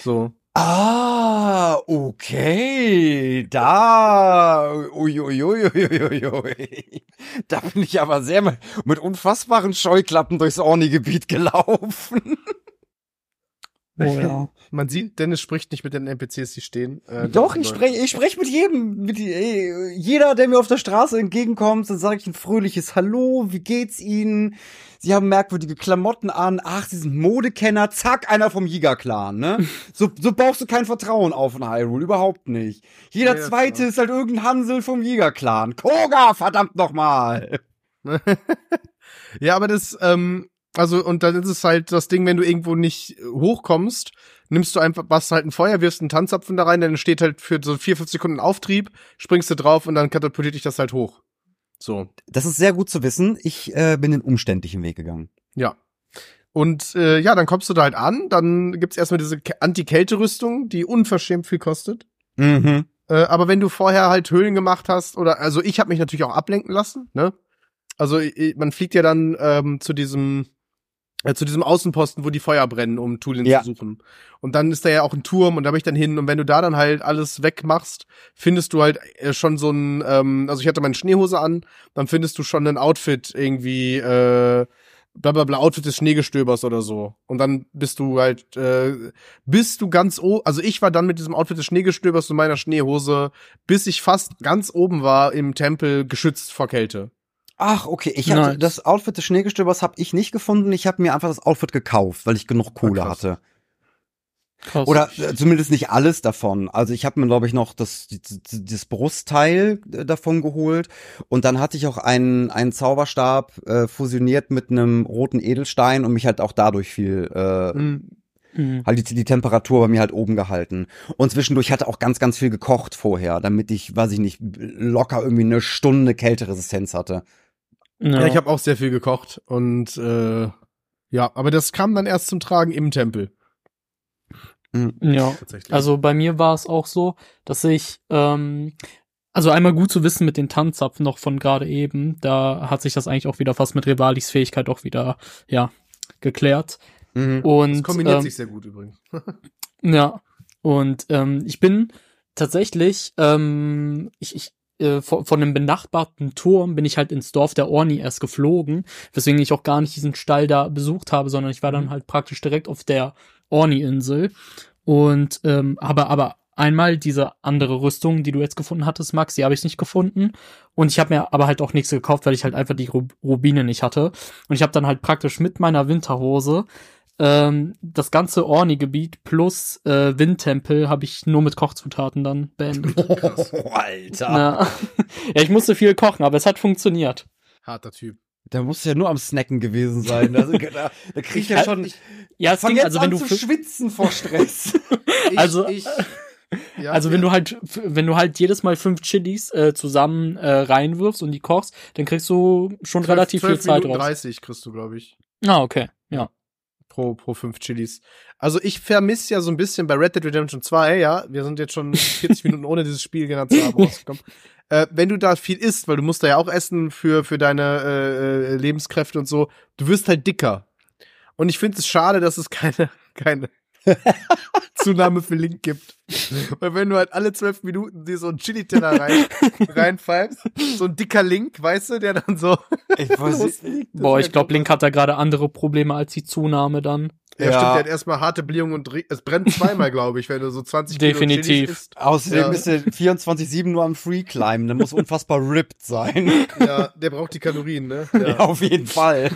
So. Ah, okay. Da. Uiuiuiuiui. Da bin ich aber sehr mit unfassbaren Scheuklappen durchs Orni-Gebiet gelaufen. Oh ja. Man sieht, Dennis spricht nicht mit den NPCs, die stehen. Äh, Doch, ich spreche ich sprech mit jedem. Mit, äh, jeder, der mir auf der Straße entgegenkommt, dann sage ich ein fröhliches Hallo, wie geht's Ihnen? Sie haben merkwürdige Klamotten an. Ach, Sie sind Modekenner. Zack, einer vom Yiga-Clan, ne? So, so baust du kein Vertrauen auf in Hyrule, überhaupt nicht. Jeder das Zweite war- ist halt irgendein Hansel vom Yiga-Clan. Koga, verdammt nochmal. Ja, aber das, ähm, also, und dann ist es halt das Ding, wenn du irgendwo nicht äh, hochkommst, nimmst du einfach, machst halt ein Feuer, wirfst einen Tanzapfen da rein, dann entsteht halt für so vier, fünf Sekunden Auftrieb, springst du drauf und dann katapultiert dich das halt hoch. So. Das ist sehr gut zu wissen. Ich äh, bin den umständlichen Weg gegangen. Ja. Und äh, ja, dann kommst du da halt an, dann gibt's erstmal diese Anti-Kälte-Rüstung, die unverschämt viel kostet. Mhm. Äh, aber wenn du vorher halt Höhlen gemacht hast, oder also ich habe mich natürlich auch ablenken lassen, ne? Also man fliegt ja dann ähm, zu diesem zu diesem Außenposten, wo die Feuer brennen, um Tulin Ja. zu suchen. Und dann ist da ja auch ein Turm und da bin ich dann hin und wenn du da dann halt alles wegmachst, findest du halt äh, schon so ein, ähm, also ich hatte meine Schneehose an, dann findest du schon ein Outfit irgendwie, äh, bla bla bla, Outfit des Schneegestöbers oder so. Und dann bist du halt, äh, bist du ganz oben, also ich war dann mit diesem Outfit des Schneegestöbers und meiner Schneehose, bis ich fast ganz oben war im Tempel, geschützt vor Kälte. Ach, okay. Ich hatte Nice. das Outfit des Schneegestöbers habe ich nicht gefunden. Ich habe mir einfach das Outfit gekauft, weil ich genug Kohle Ah, krass. hatte. Krass. Oder äh, zumindest nicht alles davon. Also ich habe mir, glaube ich, noch das, das Brustteil äh, davon geholt. Und dann hatte ich auch einen, einen Zauberstab äh, fusioniert mit einem roten Edelstein und mich halt auch dadurch viel, äh, Mhm. Mhm. halt die, die Temperatur bei mir halt oben gehalten. Und zwischendurch hatte auch ganz, ganz viel gekocht vorher, damit ich, weiß ich nicht, locker irgendwie eine Stunde Kälteresistenz hatte. Ja, Ja, ich habe auch sehr viel gekocht und äh, ja, aber das kam dann erst zum Tragen im Tempel. ja. Tatsächlich. Also bei mir war es auch so, dass ich, ähm, also einmal gut zu wissen mit den Tanzzapfen noch von gerade eben, da hat sich das eigentlich auch wieder fast mit Rivalis Fähigkeit auch wieder, ja, geklärt. Mhm. Und das kombiniert ähm, sich sehr gut übrigens. Ja, und ähm, ich bin tatsächlich, ähm, ich, ich äh, von, von einem benachbarten Turm bin ich halt ins Dorf der Orni erst geflogen, weswegen ich auch gar nicht diesen Stall da besucht habe, sondern ich war dann halt praktisch direkt auf der Orni-Insel. Und ähm, habe aber einmal diese andere Rüstung, die du jetzt gefunden hattest, Max, die habe ich nicht gefunden. Und ich habe mir aber halt auch nichts gekauft, weil ich halt einfach die Rub Rubine nicht hatte. Und ich habe dann halt praktisch mit meiner Winterhose ähm, das ganze Orni-Gebiet plus äh, Windtempel habe ich nur mit Kochzutaten dann beendet. Oh, Alter. ja. ja, ich musste viel kochen, aber es hat funktioniert. Harter Typ. Der muss ja nur am Snacken gewesen sein. Also, da, da krieg ich ja schon. Ja, es Fang ging, jetzt also an wenn du zu schwitzen vor Stress. Ich, Also- ich, ja, also wenn du halt wenn du halt jedes Mal fünf Chilis äh, zusammen äh, reinwirfst und die kochst, dann kriegst du schon relativ viel 12 Zeit Minuten raus. 30 kriegst du, glaube ich, Ah, okay. Ja. Pro, pro fünf Chilis. Also ich vermisse ja so ein bisschen bei Red Dead Redemption 2, ja, wir sind jetzt schon 40 Minuten ohne dieses Spiel genannt zu haben rausgekommen. Äh, wenn du da viel isst, weil du musst da ja auch essen für, für deine äh, äh, Lebenskräfte und so, du wirst halt dicker. Und ich finde es schade, dass es keine, keine Zunahme für Link gibt. Weil wenn du halt alle zwölf Minuten dir so einen Chili-Teller rein, reinpfeifst, so ein dicker Link, weißt du, der dann so Ich weiß nicht. Boah, ich glaube, Link hat da gerade andere Probleme als die Zunahme dann. Ja, Ja. stimmt, der hat erstmal harte Blähung und es brennt zweimal, glaube ich, wenn du so 20 Definitiv. Kilo isst. Außerdem Ja. ist der 24-7 nur am Free Climb. Der muss unfassbar ripped sein. Ja, der braucht die Kalorien, ne? Ja, auf jeden Fall.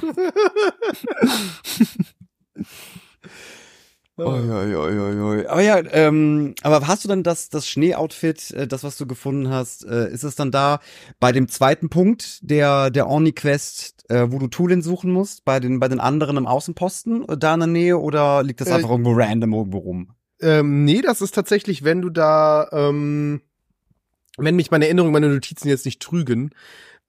Oi, oi, oi, oi, oi. Aber ja, ähm, aber hast du dann das, das Schneeoutfit, äh, das, was du gefunden hast, äh, ist es dann da bei dem zweiten Punkt der, der Orni-Quest, äh, wo du Tulin suchen musst, bei den, bei den anderen im Außenposten, da in der Nähe, oder liegt das Äh, einfach irgendwo random irgendwo rum? Ähm, nee, das ist tatsächlich, wenn du da, ähm, wenn mich meine Erinnerung, meine Notizen jetzt nicht trügen,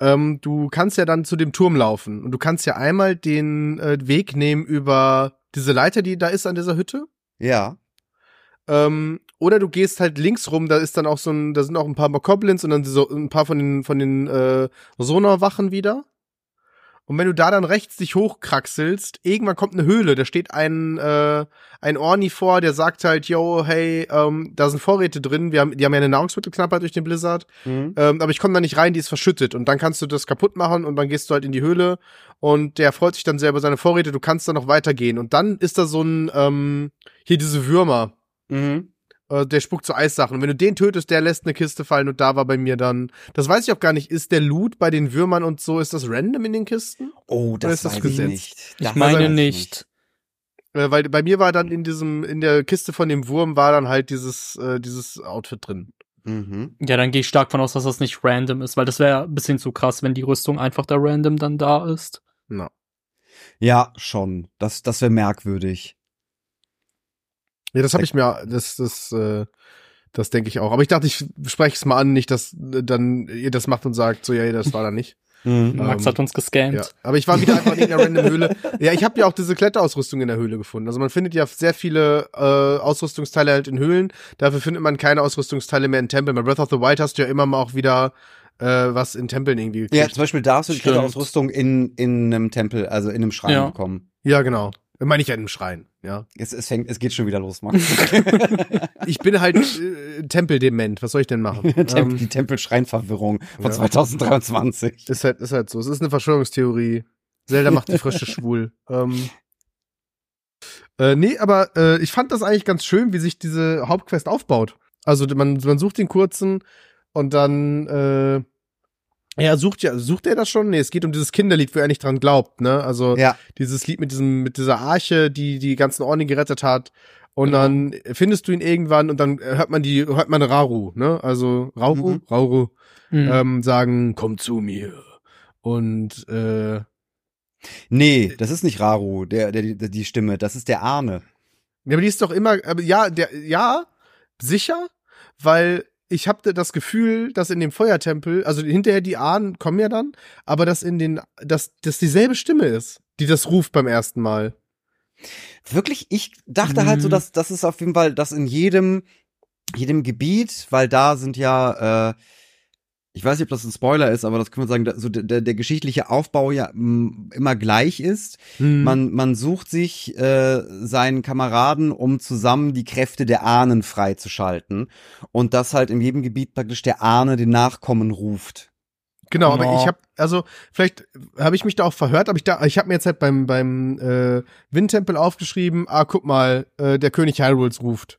ähm, du kannst ja dann zu dem Turm laufen und du kannst ja einmal den äh, Weg nehmen über diese Leiter, die da ist an dieser Hütte. Ja. Ähm, oder du gehst halt links rum, da ist dann auch so ein, da sind auch ein paar Mokoblins und dann so ein paar von den, von den äh, Sonarwachen wieder. Und wenn du da dann rechts dich hochkraxelst, irgendwann kommt eine Höhle, da steht ein, äh, ein Orni vor, der sagt halt, yo, hey, ähm, da sind Vorräte drin, wir haben, die haben ja eine Nahrungsmittelknappheit durch den Blizzard, Mhm. ähm, aber ich komme da nicht rein, die ist verschüttet. Und dann kannst du das kaputt machen und dann gehst du halt in die Höhle und der freut sich dann sehr über seine Vorräte, du kannst dann noch weitergehen. Und dann ist da so ein, ähm, hier diese Würmer, Mhm. Äh, der spuckt so Eissachen. Und wenn du den tötest, der lässt eine Kiste fallen und da war bei mir dann, das weiß ich auch gar nicht, ist der Loot bei den Würmern und so, ist das random in den Kisten? Oh, Oder das ist das weiß ich gesetzt? nicht. Ich Das meine nicht. Äh, weil bei mir war dann in diesem, in der Kiste von dem Wurm war dann halt dieses, äh, dieses Outfit drin. Mhm. Ja, dann gehe ich stark von aus, dass das nicht random ist, weil das wäre ein bisschen zu krass, wenn die Rüstung einfach da random dann da ist. Na. Ja, schon. Das, das wäre merkwürdig. Ja, das habe ich mir, das, das, äh, das denke ich auch. Aber ich dachte, ich spreche es mal an, nicht, dass äh, dann ihr das macht und sagt, so, ja, das war da nicht. Mhm. Max Ähm, hat uns gescammt. Ja, aber ich war wieder einfach in irgendeiner random Höhle. Ja, ich habe ja auch diese Kletterausrüstung in der Höhle gefunden. Also man findet ja sehr viele äh, Ausrüstungsteile halt in Höhlen. Dafür findet man keine Ausrüstungsteile mehr in Tempeln. Bei Breath of the Wild hast du ja immer mal auch wieder äh, was in Tempeln irgendwie gekriegt. Ja, zum Beispiel darfst du die Stimmt. Ausrüstung in, in einem Tempel, also in einem Schrein Ja. bekommen. Ja, genau. Meine ich ja Schrein, ja. Es, es fängt, es geht schon wieder los, Max. Ich bin halt äh, Tempeldement. Was soll ich denn machen? Tempel, ähm, die Tempelschreinverwirrung von ja. 2023. ist halt, ist halt so. Es ist eine Verschwörungstheorie. Zelda macht die Frische schwul. Ähm, äh, nee, aber äh, ich fand das eigentlich ganz schön, wie sich diese Hauptquest aufbaut. Also man, man sucht den kurzen und dann äh, ja, sucht ja, sucht er das schon? Nee, es geht um dieses Kinderlied, wo er nicht dran glaubt, ne? Also Ja. dieses Lied mit diesem, mit dieser Arche, die die ganzen Orden gerettet hat. Und Genau. dann findest du ihn irgendwann und dann hört man die, hört man Raru, ne? Also Rauru, Mhm. Rauru, Mhm. ähm, sagen, komm zu mir. Und äh, Nee, das ist nicht Raru, der, der, die, die Stimme, das ist der Arne. Ja, aber die ist doch immer, aber ja, der, ja, sicher, weil ich habe das Gefühl, dass in dem Feuertempel, also hinterher die Ahnen kommen ja dann, aber dass in den, dass das dieselbe Stimme ist, die das ruft beim ersten Mal. Wirklich, ich dachte halt so, Mhm. dass das ist auf jeden Fall, dass in jedem, jedem Gebiet, weil da sind ja, äh, ich weiß nicht, ob das ein Spoiler ist, aber das können wir sagen, so der, der, der geschichtliche Aufbau ja m, immer gleich ist. Hm. Man, man sucht sich äh, seinen Kameraden, um zusammen die Kräfte der Ahnen freizuschalten. Und das halt in jedem Gebiet praktisch der Ahne den Nachkommen ruft. Genau, aber Genau. ich habe also vielleicht habe ich mich da auch verhört, aber ich da ich habe mir jetzt halt beim beim äh, Windtempel aufgeschrieben, ah guck mal, äh, der König Hyrule's ruft.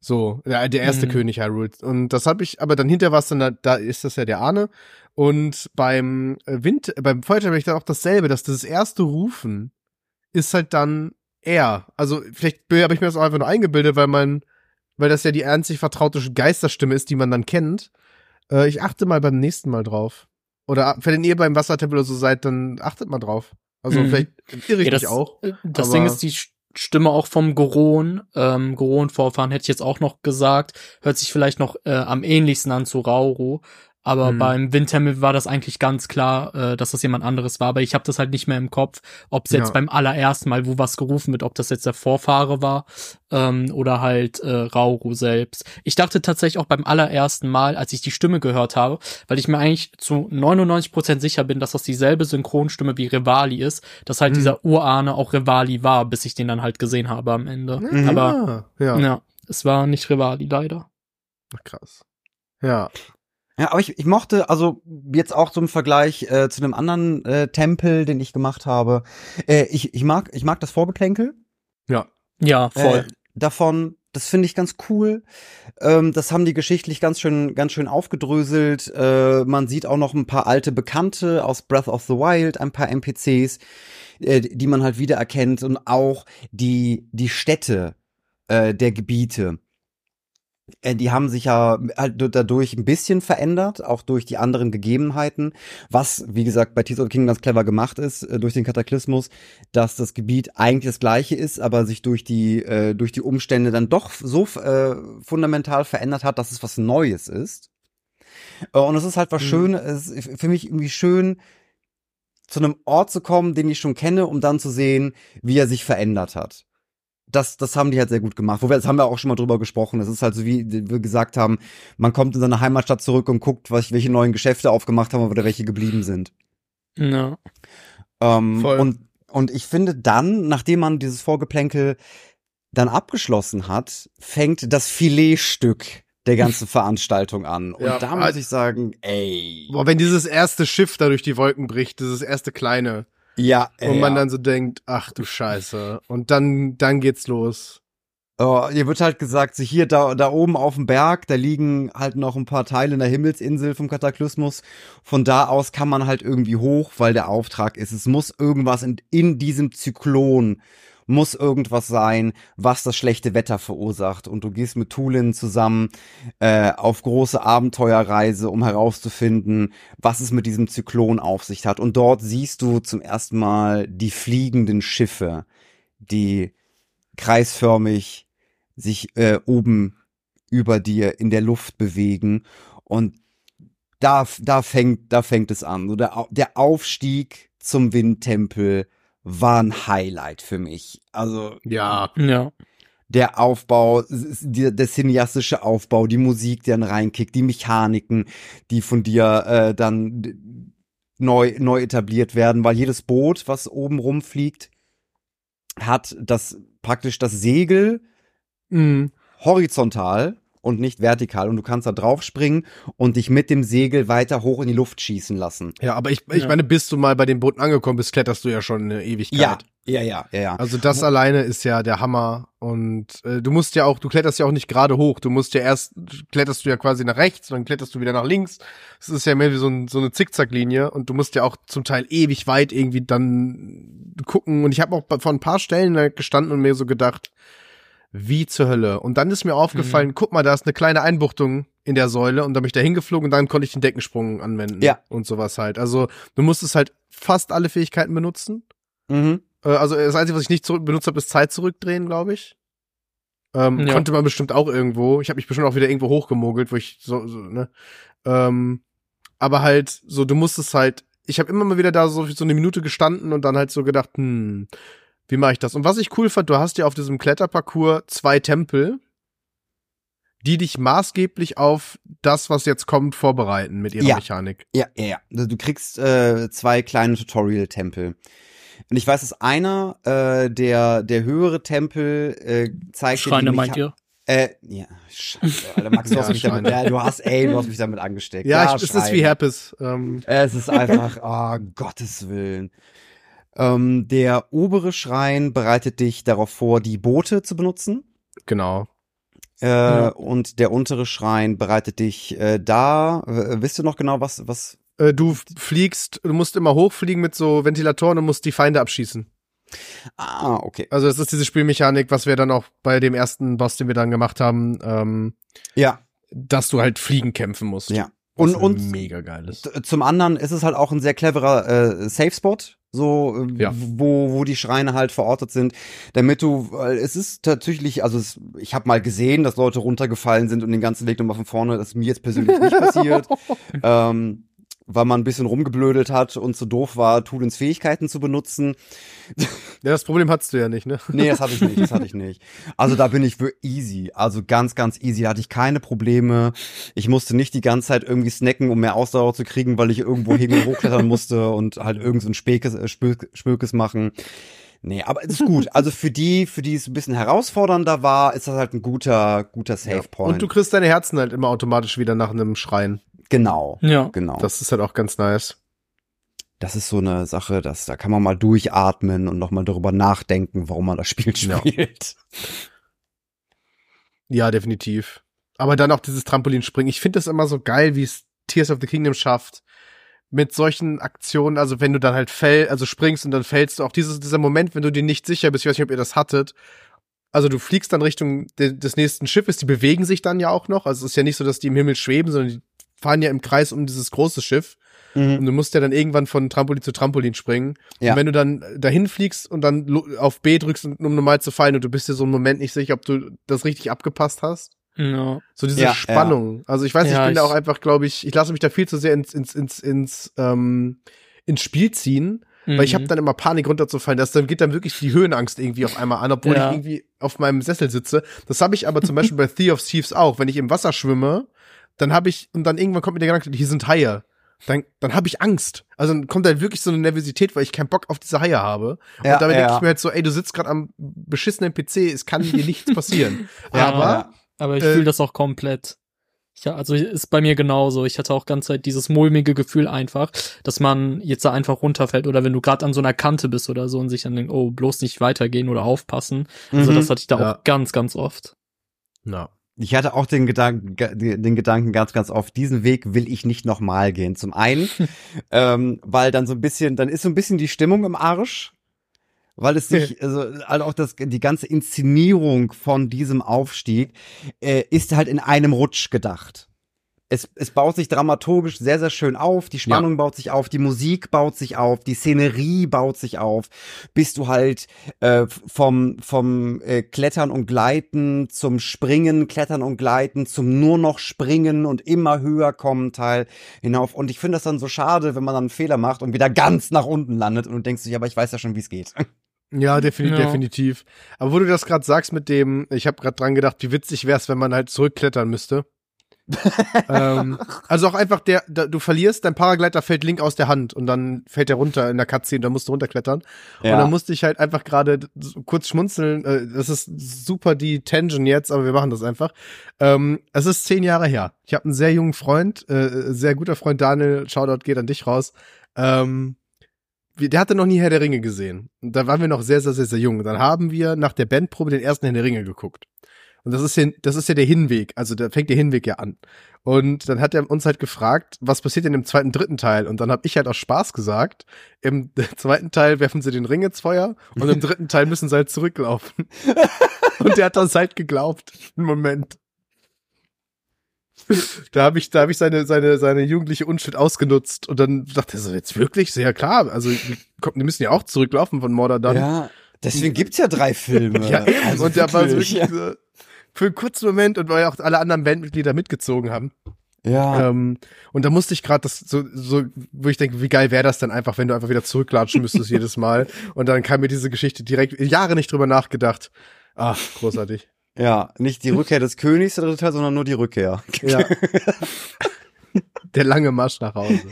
So, der, der erste Mhm. König Hyrule's und das habe ich aber dann hinter was dann da, da ist das ja der Ahne und beim äh, Wind beim Feuertempel habe ich dann auch dasselbe, dass das erste Rufen ist halt dann er. Also vielleicht habe ich mir das auch einfach nur eingebildet, weil man weil das ja die einzig vertraute Geisterstimme ist, die man dann kennt. Äh, ich achte mal beim nächsten Mal drauf. Oder wenn ihr beim Wassertempel oder so seid, dann achtet mal drauf. Also Mhm. vielleicht irre ich Ja, das, mich auch. äh, Das Ding ist, die Stimme auch vom Goron, ähm, Goron-Vorfahren hätte ich jetzt auch noch gesagt, hört sich vielleicht noch äh, am ähnlichsten an zu Rauro. Aber Mhm. beim Windtempel war das eigentlich ganz klar, äh, dass das jemand anderes war. Aber ich habe das halt nicht mehr im Kopf, ob es jetzt Ja. beim allerersten Mal, wo was gerufen wird, ob das jetzt der Vorfahre war ähm, oder halt äh, Rauru selbst. Ich dachte tatsächlich auch beim allerersten Mal, als ich die Stimme gehört habe, weil ich mir eigentlich zu 99% sicher bin, dass das dieselbe Synchronstimme wie Rivali ist, dass halt Mhm. dieser Urahne auch Rivali war, bis ich den dann halt gesehen habe am Ende. Mhm. Aber Ah, ja. ja, es war nicht Rivali leider. Ach, krass. Ja. Ja, aber ich, ich mochte, also jetzt auch zum Vergleich äh, zu einem anderen äh, Tempel, den ich gemacht habe. Äh, ich, ich mag, ich mag das Vorgeplänkel. Ja. Ja, voll. Äh, davon, das finde ich ganz cool. Ähm, das haben die geschichtlich ganz schön, ganz schön aufgedröselt. Äh, man sieht auch noch ein paar alte Bekannte aus Breath of the Wild, ein paar NPCs, äh, die man halt wiedererkennt und auch die, die Städte äh, der Gebiete. Äh, Die haben sich ja halt dadurch ein bisschen verändert, auch durch die anderen Gegebenheiten, was, wie gesagt, bei Tears of the Kingdom ganz clever gemacht ist, äh, durch den Kataklysmus, dass das Gebiet eigentlich das gleiche ist, aber sich durch die, äh, durch die Umstände dann doch so äh, fundamental verändert hat, dass es was Neues ist. Äh, und es ist halt was Mhm. schön, es ist für mich irgendwie schön, zu einem Ort zu kommen, den ich schon kenne, um dann zu sehen, wie er sich verändert hat das, das haben die halt sehr gut gemacht. Wo wir, das haben wir auch schon mal drüber gesprochen. Das ist halt so, wie wir gesagt haben, man kommt in seine Heimatstadt zurück und guckt, was, welche neuen Geschäfte aufgemacht haben oder welche geblieben sind. Ja. Ähm, Voll. und, und ich finde dann, nachdem man dieses Vorgeplänkel dann abgeschlossen hat, fängt das Filetstück der ganzen Veranstaltung an. Und Ja, da muss also- ich sagen, ey. Boah, wenn dieses erste Schiff da durch die Wolken bricht, dieses erste kleine, Ja, und man ja. dann so denkt, ach du Scheiße. Und dann, dann geht's los. Oh, hier wird halt gesagt, so hier, da, da oben auf dem Berg, da liegen halt noch ein paar Teile in der Himmelsinsel vom Kataklysmus. Von da aus kann man halt irgendwie hoch, weil der Auftrag ist, es muss irgendwas in, in diesem Zyklon, muss irgendwas sein, was das schlechte Wetter verursacht. Und du gehst mit Tulin zusammen äh, auf große Abenteuerreise, um herauszufinden, was es mit diesem Zyklon auf sich hat. Und dort siehst du zum ersten Mal die fliegenden Schiffe, die kreisförmig sich äh, oben über dir in der Luft bewegen und da da fängt da fängt es an. So der, der Aufstieg zum Windtempel war ein Highlight für mich. Also Ja. Ja. der Aufbau, der, der cineastische Aufbau, die Musik, die dann reinkickt, die Mechaniken, die von dir äh, dann neu neu etabliert werden, weil jedes Boot, was oben rumfliegt, hat das praktisch das Segel Mhm. horizontal und nicht vertikal. Und du kannst da drauf springen und dich mit dem Segel weiter hoch in die Luft schießen lassen. Ja, aber ich, ich Ja. meine, bis du mal bei den Booten angekommen bist, kletterst du ja schon eine Ewigkeit. Ja, ja, ja, ja, ja. Also das alleine ist ja der Hammer. Und äh, du musst ja auch, du kletterst ja auch nicht gerade hoch. Du musst ja erst, kletterst du ja quasi nach rechts, dann kletterst du wieder nach links. Es ist ja mehr wie so, ein, so eine Zickzacklinie. Und du musst ja auch zum Teil ewig weit irgendwie dann gucken. Und ich habe auch von ein paar Stellen da gestanden und mir so gedacht, wie zur Hölle. Und dann ist mir aufgefallen, guck mal, da ist eine kleine Einbuchtung in der Säule und da bin ich da hingeflogen und dann konnte ich den Deckensprung anwenden. Ja. Und sowas halt. Also du musstest halt fast alle Fähigkeiten benutzen. Mhm. Äh, Also das Einzige, was ich nicht zurück benutzt habe, ist Zeit zurückdrehen, glaube ich. Ähm, Ja. Konnte man bestimmt auch irgendwo. Ich habe mich bestimmt auch wieder irgendwo hochgemogelt, wo ich so, so ne. Ähm, aber halt, so, du musstest halt, ich habe immer mal wieder da so, so eine Minute gestanden und dann halt so gedacht, hm, wie mache ich das? Und was ich cool fand, du hast ja auf diesem Kletterparcours zwei Tempel, die dich maßgeblich auf das, was jetzt kommt, vorbereiten mit ihrer Ja. Mechanik. Ja, ja, ja. Also Du kriegst äh, zwei kleine Tutorial-Tempel. Und ich weiß, dass einer, äh, der, der höhere Tempel, äh, zeigt Schreine meint ihr? Äh, ja, scheiße, Alter, Max, du hast Ja, mich damit, ja, du hast, ey, du hast mich damit angesteckt. Ja, ich, es ist wie Herpes. Ähm, Es ist einfach, oh, Gottes Willen. Ähm, der obere Schrein bereitet dich darauf vor, die Boote zu benutzen. genau. Äh, Ja. Und der untere Schrein bereitet dich äh, da. Äh, wisst du noch genau, was, was? Äh, du fliegst, du musst immer hochfliegen mit so Ventilatoren und musst die Feinde abschießen. Ah, okay. Also das ist diese Spielmechanik, was wir dann auch bei dem ersten Boss, den wir dann gemacht haben, ähm, Ja, dass du halt fliegen kämpfen musst. ja. Und, und mega geil ist. t- zum anderen ist es halt auch ein sehr cleverer äh, Safe Spot, so äh, Ja. wo wo die Schreine halt verortet sind, damit du weil es ist tatsächlich, also es, ich habe mal gesehen, dass Leute runtergefallen sind und den ganzen Weg nochmal von vorne, das ist mir jetzt persönlich nicht passiert. ähm, weil man ein bisschen rumgeblödelt hat und zu doof war, Tudens Fähigkeiten zu benutzen. Ja, das Problem hattest du ja nicht, ne? Nee, das hatte ich nicht, das hatte ich nicht. Also da bin ich für easy, also ganz, ganz easy. Da hatte ich keine Probleme. Ich musste nicht die ganze Zeit irgendwie snacken, um mehr Ausdauer zu kriegen, weil ich irgendwo hin und hochklettern musste und halt irgend so ein Späkes, äh, Spök, Spökes machen. Nee, aber es ist gut. Also für die, für die es ein bisschen herausfordernder war, ist das halt ein guter, guter Save Point. Und du kriegst deine Herzen halt immer automatisch wieder nach einem Schrein. Genau, Ja. genau. Das ist halt auch ganz nice. das ist so eine Sache, dass da kann man mal durchatmen und nochmal darüber nachdenken, warum man das Spiel Ja. spielt. Ja, definitiv. Aber dann auch dieses Trampolinspringen. Ich finde das immer so geil, wie es Tears of the Kingdom schafft. Mit solchen Aktionen, also wenn du dann halt fäll, also springst und dann fällst du, auch dieses, dieser Moment, wenn du dir nicht sicher bist, ich weiß nicht, ob ihr das hattet. Also du fliegst dann Richtung de des nächsten Schiffes, die bewegen sich dann ja auch noch. Also es ist ja nicht so, dass die im Himmel schweben, sondern die fahren ja im Kreis um dieses große Schiff. Mhm. Und du musst ja dann irgendwann von Trampolin zu Trampolin springen. Ja. Und wenn du dann dahin fliegst und dann auf B drückst, um normal zu fallen und du bist dir so einen Moment nicht sicher, ob du das richtig abgepasst hast. Ja. So diese Ja, Spannung. Also ich weiß, Ja, ich bin da ich- auch einfach, glaube ich, ich lasse mich da viel zu sehr ins, ins, ins, ins, ähm, ins Spiel ziehen, weil ich habe Mhm. dann immer Panik runterzufallen. Das dann geht dann wirklich die Höhenangst irgendwie auf einmal an, obwohl Ja. ich irgendwie auf meinem Sessel sitze. Das habe ich aber zum Beispiel bei Thief of Thieves auch. Wenn ich im Wasser schwimme, dann habe ich, und dann irgendwann kommt mir der Gedanke, hier sind Haie. Dann, dann habe ich Angst. Also dann kommt halt wirklich so eine Nervosität, weil ich keinen Bock auf diese Haie habe. Ja, und dabei denke ja. ich mir halt so, ey, du sitzt gerade am beschissenen PC, es kann dir nichts passieren. Ja, aber Ja. Aber ich Äh, fühle das auch komplett. Ja, also ist bei mir genauso. Ich hatte auch ganz Zeit dieses mulmige Gefühl einfach, dass man jetzt da einfach runterfällt oder wenn du gerade an so einer Kante bist oder so und sich dann denkt, oh, bloß nicht weitergehen oder aufpassen. Also Mhm. das hatte ich da Ja. auch ganz, ganz oft. na. Ich hatte auch den Gedanken, ge- den Gedanken ganz, ganz oft, diesen Weg will ich nicht nochmal gehen. Zum einen, ähm, weil dann so ein bisschen, dann ist so ein bisschen die Stimmung im Arsch, weil es sich, also, also auch das, die ganze Inszenierung von diesem Aufstieg äh, ist halt in einem Rutsch gedacht. Es, es baut sich dramaturgisch sehr, sehr schön auf, die Spannung baut sich auf, die Musik baut sich auf, die Szenerie baut sich auf, bis du halt äh, vom, vom äh, Klettern und Gleiten zum Springen, Klettern und Gleiten, zum nur noch Springen und immer höher kommen Teil hinauf. Und ich finde das dann so schade, wenn man dann einen Fehler macht und wieder ganz nach unten landet und du denkst dich, aber ich weiß ja schon, wie es geht. Ja, definitiv, Ja. definitiv. Aber wo du das gerade sagst mit dem, ich habe gerade dran gedacht, wie witzig wär's, wenn man halt zurückklettern müsste. ähm, also auch einfach der, der, du verlierst, dein Paragleiter fällt link aus der Hand und dann fällt der runter in der Cutscene, da musst du runterklettern. Ja. Und dann musste ich halt einfach gerade kurz schmunzeln. Äh, das ist super die Tension jetzt, aber wir machen das einfach. Ähm, es ist zehn Jahre her. Ich habe einen sehr jungen Freund, äh, sehr guter Freund Daniel. Shoutout geht an dich raus. Ähm, der hatte noch nie Herr der Ringe gesehen. Und da waren wir noch sehr, sehr, sehr, sehr jung. Dann haben wir nach der Bandprobe den ersten Herr der Ringe geguckt. Und das ist ja, das ist ja der Hinweg. Also da fängt der Hinweg ja an. Und dann hat er uns halt gefragt, was passiert denn im zweiten, dritten Teil? Und dann habe ich halt aus Spaß gesagt, im zweiten Teil werfen sie den Ring ins Feuer und im dritten Teil müssen sie halt zurücklaufen. und der hat das halt geglaubt. Moment. da habe ich, da habe ich seine, seine, seine jugendliche Unschuld ausgenutzt und dann dachte er so, jetzt wirklich? Sehr klar. Also, die müssen ja auch zurücklaufen von Mordor dann. Ja, deswegen gibt's ja drei Filme. ja, eben. Also und der war so wirklich ja. Für einen kurzen Moment und weil ja auch alle anderen Bandmitglieder mitgezogen haben. Ja. Ähm, und da musste ich gerade das so, so, wo ich denke, wie geil wäre das denn einfach, wenn du einfach wieder zurücklatschen müsstest jedes Mal. Und dann kam mir diese Geschichte direkt, Jahre nicht drüber nachgedacht. Ach, großartig. Ja, nicht die Rückkehr des Königs, der dritte Teil, sondern nur die Rückkehr. Ja. Der lange Marsch nach Hause.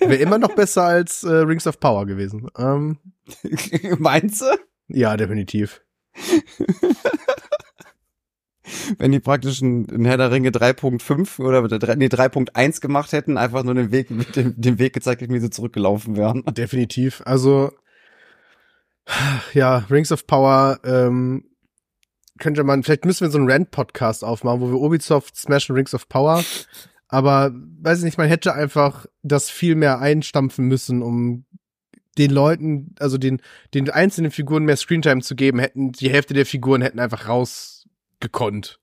Wäre immer noch besser als äh, Rings of Power gewesen. Ähm, Meinst du? Ja, definitiv. Wenn die praktisch einen Herr der Ringe 3.5 oder nee, 3.1 gemacht hätten, einfach nur den Weg, den, den Weg gezeigt hätten, wie sie zurückgelaufen wären. Definitiv. Also ja, Rings of Power, ähm, könnte man, vielleicht müssen wir so einen Rant-Podcast aufmachen, wo wir Ubisoft smashen Rings of Power. Aber weiß ich nicht, man hätte einfach das viel mehr einstampfen müssen, um den Leuten, also den, den einzelnen Figuren mehr Screentime zu geben, hätten die Hälfte der Figuren hätten einfach rausgekonnt.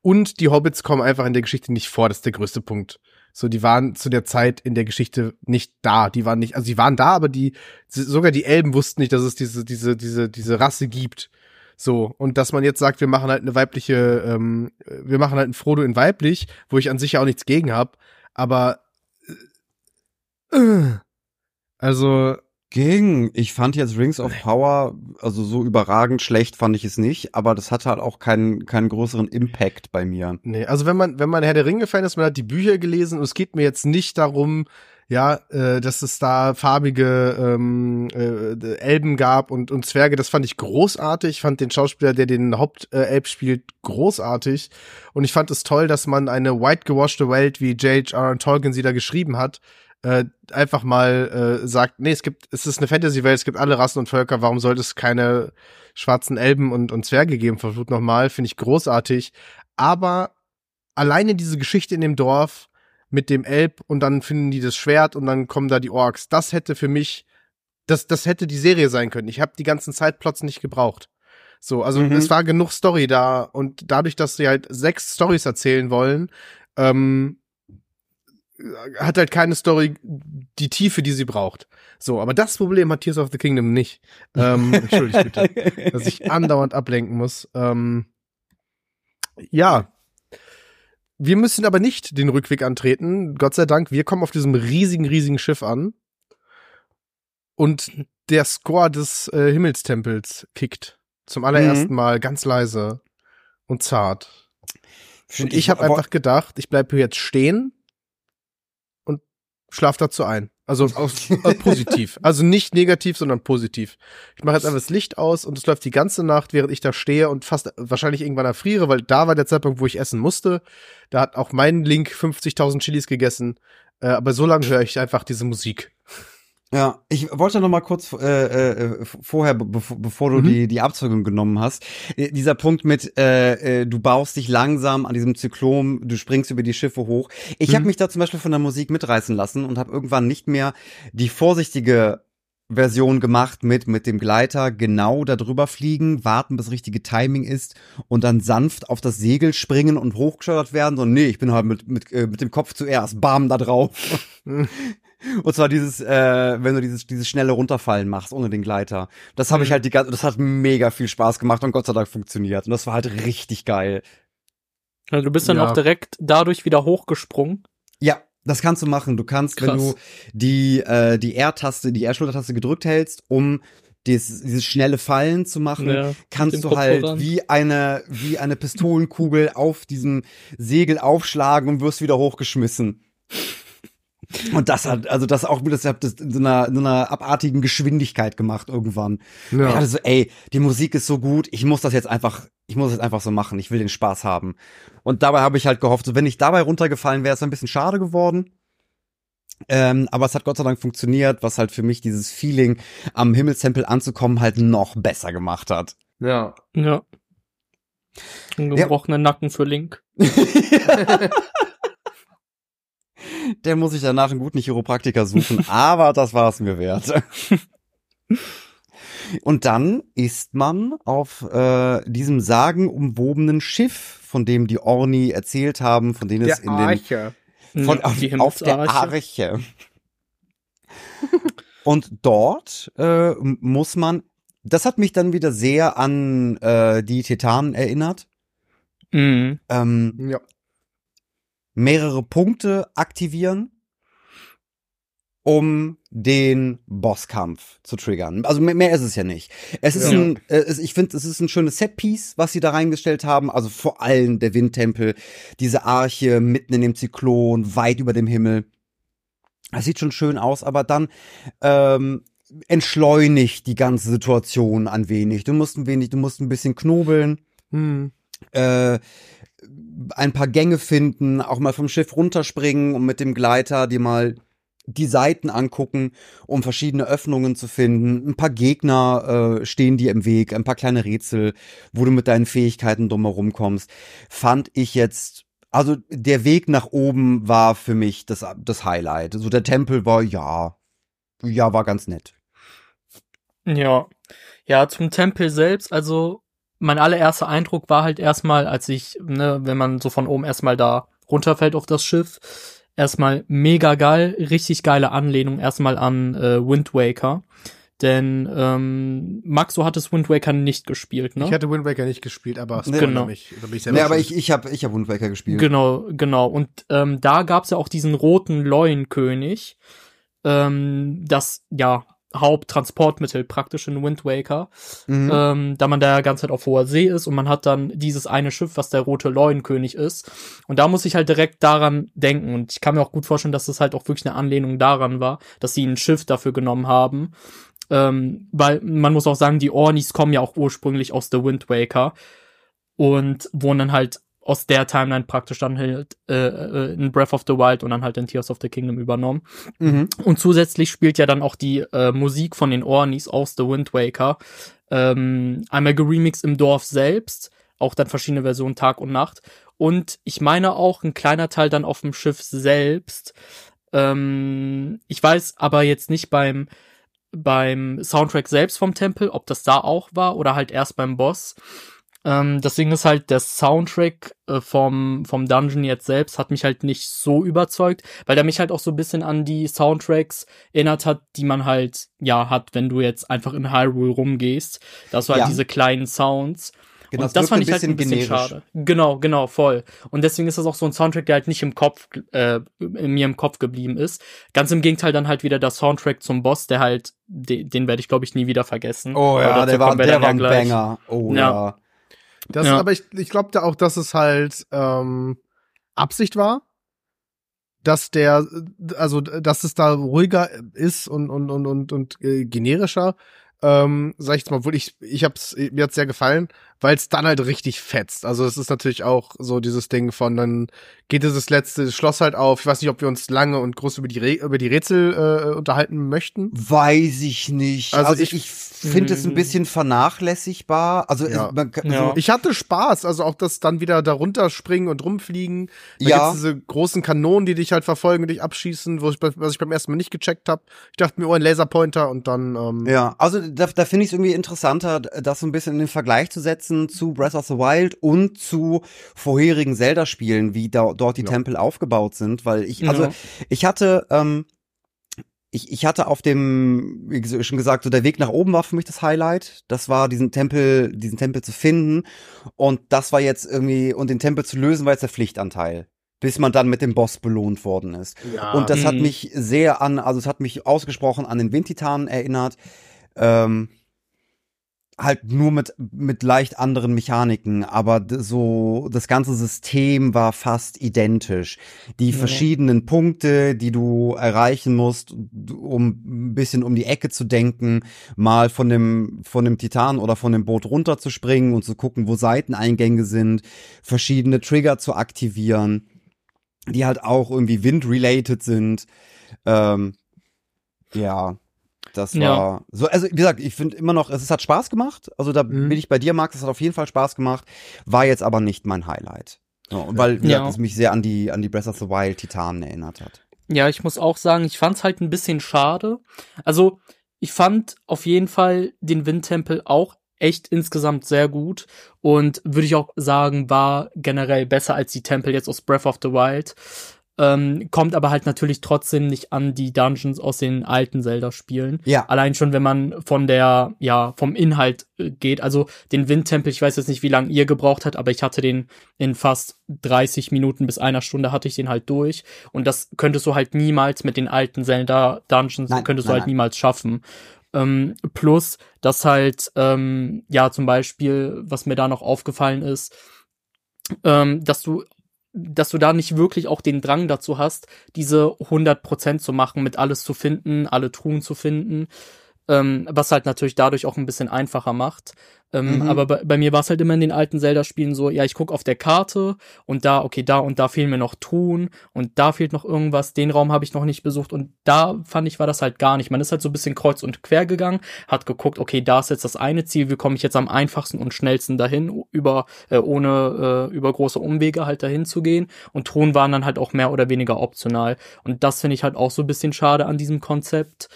Und die Hobbits kommen einfach in der Geschichte nicht vor, das ist der größte Punkt. So, die waren zu der Zeit in der Geschichte nicht da. Die waren nicht, also die waren da, aber die, sogar die Elben wussten nicht, dass es diese, diese, diese, diese Rasse gibt. So, und dass man jetzt sagt, wir machen halt eine weibliche, ähm, wir machen halt ein Frodo in weiblich, wo ich an sich ja auch nichts gegen habe, aber äh, also ging. Ich fand jetzt Rings of Power, also so überragend schlecht fand ich es nicht, aber das hatte halt auch keinen, keinen größeren Impact bei mir. Nee, also wenn man, wenn man Herr der Ringe-Fan ist, man hat die Bücher gelesen und es geht mir jetzt nicht darum, ja, äh, dass es da farbige ähm, äh, Elben gab und, und Zwerge, das fand ich großartig. Ich fand den Schauspieler, der den Hauptelb äh, spielt, großartig. Und ich fand es toll, dass man eine white-gewaschte Welt, wie J.H.R. Tolkien sie da geschrieben hat, äh, einfach mal äh, sagt, nee, es gibt, es ist eine Fantasy-Welt, es gibt alle Rassen und Völker, warum sollte es keine schwarzen Elben und, und Zwerge geben? Verflucht nochmal, finde ich großartig. Aber alleine diese Geschichte in dem Dorf mit dem Elb und dann finden die das Schwert und dann kommen da die Orks, das hätte für mich, das, das hätte die Serie sein können. Ich habe die ganzen Zeitplots nicht gebraucht. So, also mhm. es war genug Story da und dadurch, dass sie halt sechs Stories erzählen wollen, ähm, hat halt keine Story die Tiefe, die sie braucht. So, aber das Problem hat Tears of the Kingdom nicht. Ähm, Entschuldigt bitte, dass ich andauernd ablenken muss. Ähm, ja. Wir müssen aber nicht den Rückweg antreten. Gott sei Dank, wir kommen auf diesem riesigen, riesigen Schiff an. Und der Score des äh, Himmelstempels kickt. Zum allerersten mhm. Mal ganz leise und zart. Und ich, ich habe einfach gedacht, ich bleibe hier jetzt stehen schlaf dazu ein. Also aus, äh, positiv. Also nicht negativ, sondern positiv. Ich mache jetzt einfach das Licht aus und es läuft die ganze Nacht, während ich da stehe und fast wahrscheinlich irgendwann erfriere, weil da war der Zeitpunkt, wo ich essen musste. Da hat auch mein Link 50.000 Chilis gegessen. Äh, aber so lange höre ich einfach diese Musik. Ja, ich wollte noch mal kurz äh, äh, vorher, bevor, bevor du mhm. die die Abzeugung genommen hast, äh, dieser Punkt mit äh, äh, du baust dich langsam an diesem Zyklon, du springst über die Schiffe hoch. Ich mhm. habe mich da zum Beispiel von der Musik mitreißen lassen und habe irgendwann nicht mehr die vorsichtige Version gemacht mit mit dem Gleiter genau da drüber fliegen, warten bis richtige Timing ist und dann sanft auf das Segel springen und hochgeschleudert werden. So nee, ich bin halt mit mit äh, mit dem Kopf zuerst, bam da drauf. Und zwar dieses, äh, wenn du dieses, dieses schnelle Runterfallen machst ohne den Gleiter. Das habe mhm. ich halt die ganze, das hat mega viel Spaß gemacht und Gott sei Dank funktioniert. Und das war halt richtig geil. Also du bist dann ja. auch direkt dadurch wieder hochgesprungen. Ja, das kannst du machen. Du kannst, Krass. wenn du die, äh, die R-Taste, die R-Schultertaste gedrückt hältst, um dieses, dieses schnelle Fallen zu machen, Ja, kannst du halt wie eine, wie eine Pistolenkugel auf diesem Segel aufschlagen und wirst wieder hochgeschmissen. Und das hat, also das auch, das hat das in so einer, in so einer abartigen Geschwindigkeit gemacht irgendwann. Ja. Ich hatte so, ey, die Musik ist so gut, ich muss das jetzt einfach, ich muss es einfach so machen, ich will den Spaß haben. Und dabei habe ich halt gehofft, so wenn ich dabei runtergefallen wäre, ist es ein bisschen schade geworden. Ähm, aber es hat Gott sei Dank funktioniert, was halt für mich dieses Feeling, am Himmelstempel anzukommen, halt noch besser gemacht hat. ja. Ja. Ein gebrochener Nacken für Link. Der muss ich danach einen guten Chiropraktiker suchen, aber das war es mir wert. Und dann ist man auf äh, diesem sagenumwobenen Schiff, von dem die Orni erzählt haben, von denen es in den Arche. von, Ja, auf, auf der. Arche. Und dort äh, muss man, das hat mich dann wieder sehr an äh, die Titanen erinnert. Mhm. Ähm, Ja. Mehrere Punkte aktivieren, um den Bosskampf zu triggern. Also mehr, ist es ja nicht. Es ist Ja. ein, äh, ich finde, es ist ein schönes Setpiece, was sie da reingestellt haben. Also vor allem der Windtempel, diese Arche mitten in dem Zyklon, weit über dem Himmel. Das sieht schon schön aus, aber dann ähm, entschleunigt die ganze Situation ein wenig. Du musst ein wenig, du musst ein bisschen knobeln Hm. äh, ein paar Gänge finden, auch mal vom Schiff runterspringen und mit dem Gleiter dir mal die Seiten angucken, um verschiedene Öffnungen zu finden. Ein paar Gegner äh, stehen dir im Weg, ein paar kleine Rätsel, wo du mit deinen Fähigkeiten drumherum kommst. Fand ich jetzt, also der Weg nach oben war für mich das, das Highlight. Also der Tempel war, ja, ja, war ganz nett. Ja. Ja, zum Tempel selbst, also mein allererster Eindruck war halt erstmal, als ich, ne, wenn man so von oben erstmal da runterfällt auf das Schiff, erstmal mega geil, richtig geile Anlehnung erstmal an äh, Wind Waker. Denn ähm, Max, du hattest Wind Waker nicht gespielt, ne? Ich hatte Wind Waker nicht gespielt, aber Nee. Genau. mich. Da bin ich selber Nee, aber ich, ich habe ich hab Wind Waker gespielt. Genau, genau. Und ähm, da gab's ja auch diesen roten Leuenkönig, ähm, das ja Haupttransportmittel praktisch in Wind Waker, Mhm. ähm, da man da ja ganze Zeit auf hoher See ist und man hat dann dieses eine Schiff, was der rote Leuenkönig ist. Und da muss ich halt direkt daran denken. Und ich kann mir auch gut vorstellen, dass das halt auch wirklich eine Anlehnung daran war, dass sie ein Schiff dafür genommen haben. Ähm, weil man muss auch sagen, die Ornis kommen ja auch ursprünglich aus The Wind Waker und wurden dann halt aus der Timeline praktisch dann halt äh, äh, in Breath of the Wild und dann halt in Tears of the Kingdom übernommen. Mhm. Und zusätzlich spielt ja dann auch die äh, Musik von den Ornis aus The Wind Waker. Ähm, einmal geremixed im Dorf selbst, auch dann verschiedene Versionen Tag und Nacht. Und ich meine auch ein kleiner Teil dann auf dem Schiff selbst. Ähm, ich weiß aber jetzt nicht beim beim Soundtrack selbst vom Tempel, ob das da auch war oder halt erst beim Boss. Ähm, das Ding ist halt, der Soundtrack äh, vom, vom Dungeon jetzt selbst hat mich halt nicht so überzeugt, weil der mich halt auch so ein bisschen an die Soundtracks erinnert hat, die man halt, ja, hat, wenn du jetzt einfach in Hyrule rumgehst. Da hast du halt Ja. diese kleinen Sounds. Genau, und das wirkt fand ich halt ein bisschen generisch. schade. Genau, genau, voll. Und deswegen ist das auch so ein Soundtrack, der halt nicht im Kopf, äh, in mir im Kopf geblieben ist. Ganz im Gegenteil dann halt wieder der Soundtrack zum Boss, der halt, den, den werde ich glaube ich nie wieder vergessen. Oh ja, der war, der war ein gleich. Banger. Oh Ja. ja. Das Ja. ist, aber ich, ich glaube da auch, dass es halt ähm, Absicht war, dass der, also dass es da ruhiger ist und und und und, und äh, generischer. Ähm, sag ich jetzt mal, wohl ich ich hab's mir hat's sehr gefallen, weil es dann halt richtig fetzt. Also es ist natürlich auch so dieses Ding von dann geht dieses letzte Schloss halt auf. Ich weiß nicht, ob wir uns lange und groß über die Re über die Rätsel äh, unterhalten möchten. Weiß ich nicht. Also Also, ich- ich, finde es ein Mm. bisschen vernachlässigbar. Also Ja. man, kann- Ja. also, Ich hatte Spaß, also auch das dann wieder da runterspringen und rumfliegen. Da Ja. gibt's diese großen Kanonen, die dich halt verfolgen und dich abschießen, wo ich, was ich beim ersten Mal nicht gecheckt habe. Ich dachte mir, oh, ein Laserpointer und dann, ähm, ja, also da, da finde ich es irgendwie interessanter, das so ein bisschen in den Vergleich zu setzen zu Breath of the Wild und zu vorherigen Zelda-Spielen, wie da, dort die Ja. Tempel aufgebaut sind, weil ich, also Ja. ich hatte, ähm, ich, ich hatte auf dem, wie schon gesagt, so der Weg nach oben war für mich das Highlight. Das war diesen Tempel, diesen Tempel zu finden. Und das war jetzt irgendwie, und den Tempel zu lösen, war jetzt der Pflichtanteil. Bis man dann mit dem Boss belohnt worden ist. ja. Und das hat Mhm. mich sehr an, also es hat mich ausgesprochen an den Windtitanen erinnert. Ähm, halt nur mit, mit leicht anderen Mechaniken, aber so das ganze System war fast identisch. Die Ja. verschiedenen Punkte, die du erreichen musst, um ein bisschen um die Ecke zu denken, mal von dem, von dem Titan oder von dem Boot runterzuspringen und zu gucken, wo Seiteneingänge sind, verschiedene Trigger zu aktivieren, die halt auch irgendwie wind-related sind. Ähm, ja, das war Ja. so, also wie gesagt, ich finde immer noch, es, es hat Spaß gemacht. Also da Mhm. bin ich bei dir, Max, es hat auf jeden Fall Spaß gemacht. War jetzt aber nicht mein Highlight. So, weil, wie Ja. gesagt, es mich sehr an die, an die Breath of the Wild Titanen erinnert hat. Ja, ich muss auch sagen, ich fand's halt ein bisschen schade. Also, ich fand auf jeden Fall den Windtempel auch echt insgesamt sehr gut und würde ich auch sagen, war generell besser als die Tempel jetzt aus Breath of the Wild. Ähm, kommt aber halt natürlich trotzdem nicht an die Dungeons aus den alten Zelda-Spielen. Ja. Allein schon, wenn man von der, ja, vom Inhalt äh, geht. Also den Windtempel, ich weiß jetzt nicht, wie lange ihr gebraucht habt, aber ich hatte den in fast 30 Minuten bis einer Stunde hatte ich den halt durch. Und das könntest du halt niemals mit den alten Zelda-Dungeons, könntest nein, du halt nein. niemals schaffen. Ähm, plus, dass halt, ähm, ja, zum Beispiel, was mir da noch aufgefallen ist, ähm, dass du dass du da nicht wirklich auch den Drang dazu hast, diese 100% zu machen, mit alles zu finden, alle Truhen zu finden, ähm, was halt natürlich dadurch auch ein bisschen einfacher macht. Ähm, Mhm. Aber bei, bei mir war es halt immer in den alten Zelda-Spielen so, ja, ich guck auf der Karte und da, okay, da und da fehlen mir noch Truhen und da fehlt noch irgendwas, den Raum habe ich noch nicht besucht und da fand ich, war das halt gar nicht. Man ist halt so ein bisschen kreuz und quer gegangen, hat geguckt, okay, da ist jetzt das eine Ziel, wie komme ich jetzt am einfachsten und schnellsten dahin, über, äh, ohne äh, über große Umwege halt dahin zu gehen. Und Truhen waren dann halt auch mehr oder weniger optional. Und das finde ich halt auch so ein bisschen schade an diesem Konzept.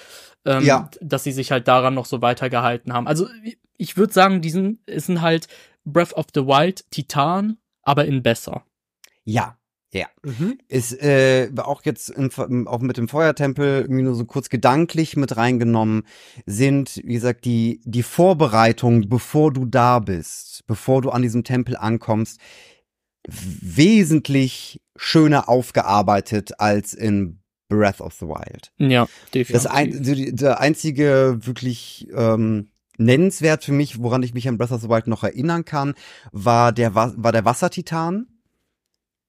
Ähm, Ja. dass sie sich halt daran noch so weitergehalten haben. Also ich würde sagen, diesen ist ein halt Breath of the Wild Titan, aber in besser. Ja. Ja. Mhm. Ist äh, auch jetzt im, auch mit dem Feuertempel irgendwie nur so kurz gedanklich mit reingenommen, sind, wie gesagt, die, die Vorbereitung, bevor du da bist, bevor du an diesem Tempel ankommst, wesentlich schöner aufgearbeitet als in Breath of the Wild. Ja, definitiv. Das ein, also die- der einzige wirklich ähm, nennenswert für mich, woran ich mich an Breath of the Wild noch erinnern kann, war der Wa- war der Wassertitan,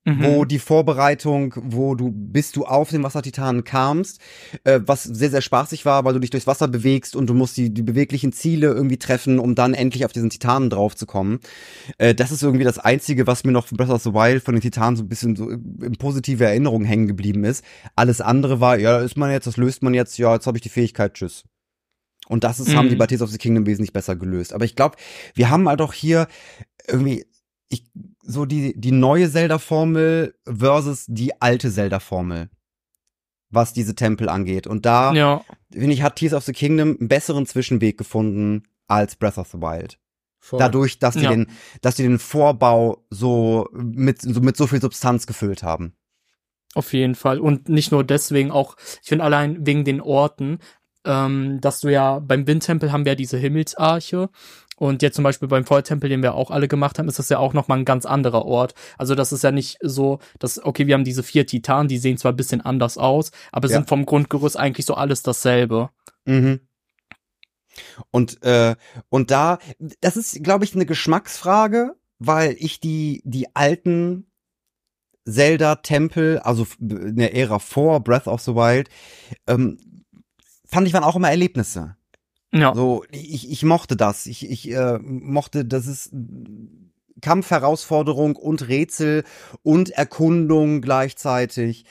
Mhm. wo die Vorbereitung, wo du bis du auf den Wassertitanen kamst, äh, was sehr sehr spaßig war, weil du dich durchs Wasser bewegst und du musst die die beweglichen Ziele irgendwie treffen, um dann endlich auf diesen Titanen draufzukommen. Äh, das ist irgendwie das einzige, was mir noch von Breath of the Wild von den Titanen so ein bisschen so in positive Erinnerung hängen geblieben ist. Alles andere war, ja, ist man jetzt, das löst man jetzt, ja, jetzt habe ich die Fähigkeit, tschüss. Und das ist, haben Mhm. die bei Tears of the Kingdom wesentlich besser gelöst. Aber ich glaube, wir haben halt auch hier irgendwie, ich, so die, die neue Zelda-Formel versus die alte Zelda-Formel. Was diese Tempel angeht. Und da, ja, finde ich, hat Tears of the Kingdom einen besseren Zwischenweg gefunden als Breath of the Wild. Voll. Dadurch, dass die Ja. den, dass die den Vorbau so mit, so mit so viel Substanz gefüllt haben. auf jeden Fall. Und nicht nur deswegen auch, ich finde allein wegen den Orten, ähm, dass du ja beim Windtempel haben wir ja diese Himmelsarche. Und jetzt zum Beispiel beim Feuertempel, den wir auch alle gemacht haben, ist das ja auch nochmal ein ganz anderer Ort. Also das ist ja nicht so, dass, okay, wir haben diese vier Titanen, die sehen zwar ein bisschen anders aus, aber Ja. sind vom Grundgerüst eigentlich so alles dasselbe. Mhm. Und, äh, und da, das ist, glaube ich, eine Geschmacksfrage, weil ich die, die alten Zelda-Tempel, also in der Ära vor Breath of the Wild, ähm, fand ich waren auch immer Erlebnisse. Ja, So, ich, ich mochte das. Ich, ich äh, mochte, das ist Kampfherausforderung und Rätsel und Erkundung gleichzeitig,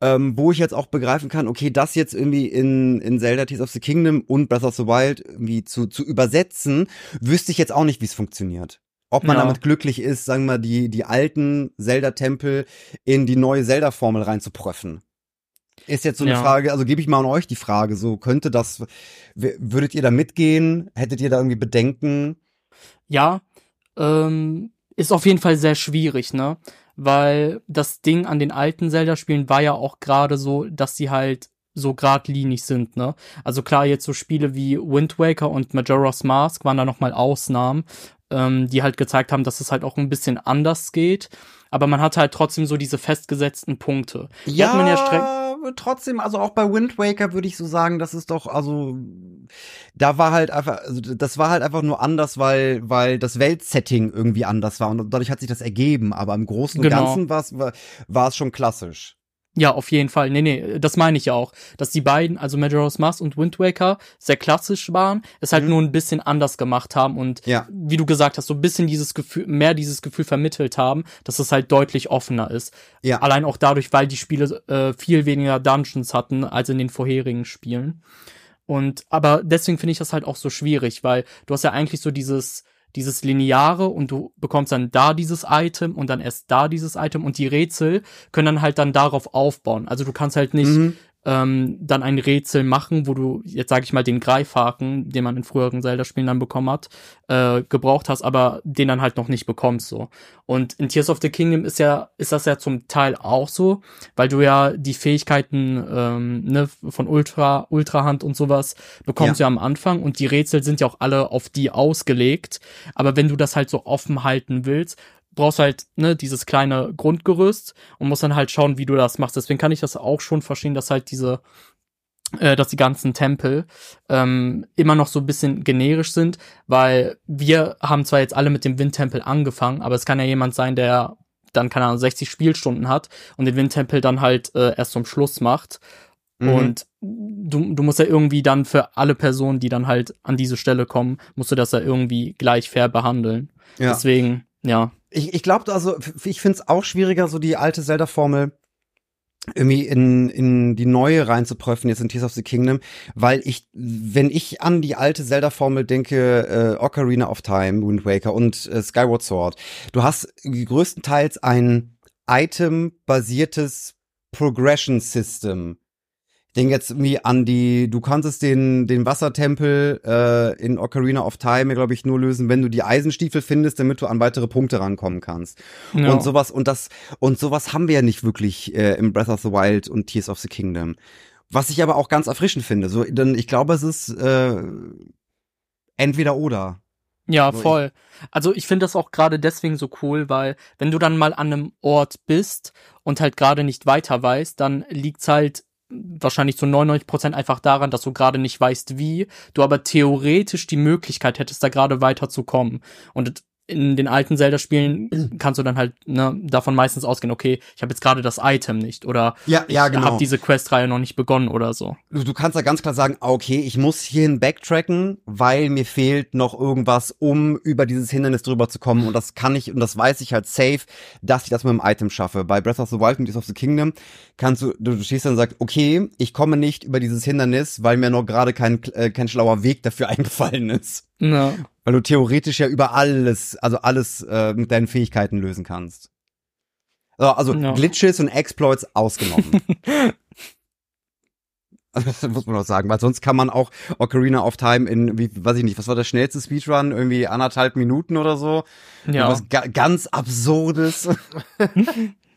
ähm, wo ich jetzt auch begreifen kann, okay, das jetzt irgendwie in, in Zelda Tears of the Kingdom und Breath of the Wild irgendwie zu, zu übersetzen, wüsste ich jetzt auch nicht, wie es funktioniert. Ob man Ja. damit glücklich ist, sagen wir, die, die alten Zelda-Tempel in die neue Zelda-Formel reinzupröffen. Ist jetzt so eine Ja. Frage, also gebe ich mal an euch die Frage, so könnte das, würdet ihr da mitgehen? Hättet ihr da irgendwie Bedenken? ja, ähm, ist auf jeden Fall sehr schwierig, ne? Weil das Ding an den alten Zelda-Spielen war ja auch gerade so, dass sie halt so geradlinig sind, ne? Also klar, jetzt so Spiele wie Wind Waker und Majora's Mask waren da nochmal Ausnahmen, ähm, die halt gezeigt haben, dass es halt auch ein bisschen anders geht. Aber man hat halt trotzdem so diese festgesetzten Punkte. Die ja, man ja streng trotzdem, also auch bei Wind Waker würde ich so sagen, das ist doch, also da war halt einfach, also das war halt einfach nur anders, weil, weil das Weltsetting irgendwie anders war und dadurch hat sich das ergeben, aber im Großen und Genau. Ganzen war es war es schon klassisch. Ja, auf jeden Fall. Nee, nee, das meine ich ja auch. Dass die beiden, also Majora's Mask und Wind Waker, sehr klassisch waren, es halt Mhm. nur ein bisschen anders gemacht haben und Ja. wie du gesagt hast, so ein bisschen dieses Gefühl, mehr dieses Gefühl vermittelt haben, dass es halt deutlich offener ist. Ja. Allein auch dadurch, weil die Spiele äh, viel weniger Dungeons hatten als in den vorherigen Spielen. Und aber deswegen finde ich das halt auch so schwierig, weil du hast ja eigentlich so dieses dieses lineare und du bekommst dann da dieses Item und dann erst da dieses Item und die Rätsel können dann halt dann darauf aufbauen. Also du kannst halt nicht Mhm. Ähm, dann ein Rätsel machen, wo du jetzt sage ich mal den Greifhaken, den man in früheren Zelda-Spielen dann bekommen hat, äh, gebraucht hast, aber den dann halt noch nicht bekommst so. Und in Tears of the Kingdom ist ja ist das ja zum Teil auch so, weil du ja die Fähigkeiten ähm, ne, von Ultra Ultrahand und sowas bekommst Ja. ja am Anfang und die Rätsel sind ja auch alle auf die ausgelegt. Aber wenn du das halt so offen halten willst, brauchst halt ne dieses kleine Grundgerüst und musst dann halt schauen, wie du das machst. Deswegen kann ich das auch schon verstehen, dass halt diese äh, dass die ganzen Tempel ähm, immer noch so ein bisschen generisch sind, weil wir haben zwar jetzt alle mit dem Windtempel angefangen, aber es kann ja jemand sein, der dann, keine Ahnung, 60 Spielstunden hat und den Windtempel dann halt äh, erst zum Schluss macht. Mhm. Und du, du musst ja irgendwie dann für alle Personen, die dann halt an diese Stelle kommen, musst du das ja irgendwie gleich fair behandeln. ja. Deswegen, ja. Ich, ich glaube, also ich finde es auch schwieriger, so die alte Zelda-Formel irgendwie in, in die neue reinzuprüfen, jetzt in Tears of the Kingdom, weil ich, wenn ich an die alte Zelda-Formel denke, äh, Ocarina of Time, Wind Waker und äh, Skyward Sword, du hast größtenteils ein Item-basiertes Progression-System. Ich denke jetzt irgendwie an die, du konntest den, den Wassertempel äh, in Ocarina of Time, glaube ich, nur lösen, wenn du die Eisenstiefel findest, damit du an weitere Punkte rankommen kannst. ja. Und sowas, und das, und sowas haben wir ja nicht wirklich äh, im Breath of the Wild und Tears of the Kingdom. Was ich aber auch ganz erfrischend finde. So, denn ich glaube, es ist äh, entweder oder. Ja, voll. Also ich finde das auch gerade deswegen so cool, weil wenn du dann mal an einem Ort bist und halt gerade nicht weiter weißt, dann liegt's halt wahrscheinlich zu 99 Prozent einfach daran, dass du gerade nicht weißt, wie, du aber theoretisch die Möglichkeit hättest, da gerade weiterzukommen. Und in den alten Zelda-Spielen kannst du dann halt ne, davon meistens ausgehen, okay, ich habe jetzt gerade das Item nicht oder Ja, ich ja, genau. habe diese Questreihe noch nicht begonnen oder so. Du, du kannst da ganz klar sagen, ah, okay, ich muss hierhin backtracken, weil mir fehlt noch irgendwas, um über dieses Hindernis drüber zu kommen. Und das kann ich, und das weiß ich halt safe, dass ich das mit dem Item schaffe. Bei Breath of the Wild und Tears of the Kingdom kannst du, du stehst dann und sagst, okay, ich komme nicht über dieses Hindernis, weil mir noch gerade kein, äh, kein schlauer Weg dafür eingefallen ist. Ja. Weil du theoretisch ja über alles, also alles äh, mit deinen Fähigkeiten lösen kannst. So, also Ja. Glitches und Exploits ausgenommen. Also, das muss man auch sagen, weil sonst kann man auch Ocarina of Time in, wie, weiß ich nicht, was war der schnellste Speedrun? Irgendwie anderthalb Minuten oder so. Ja. Was ga ganz Absurdes.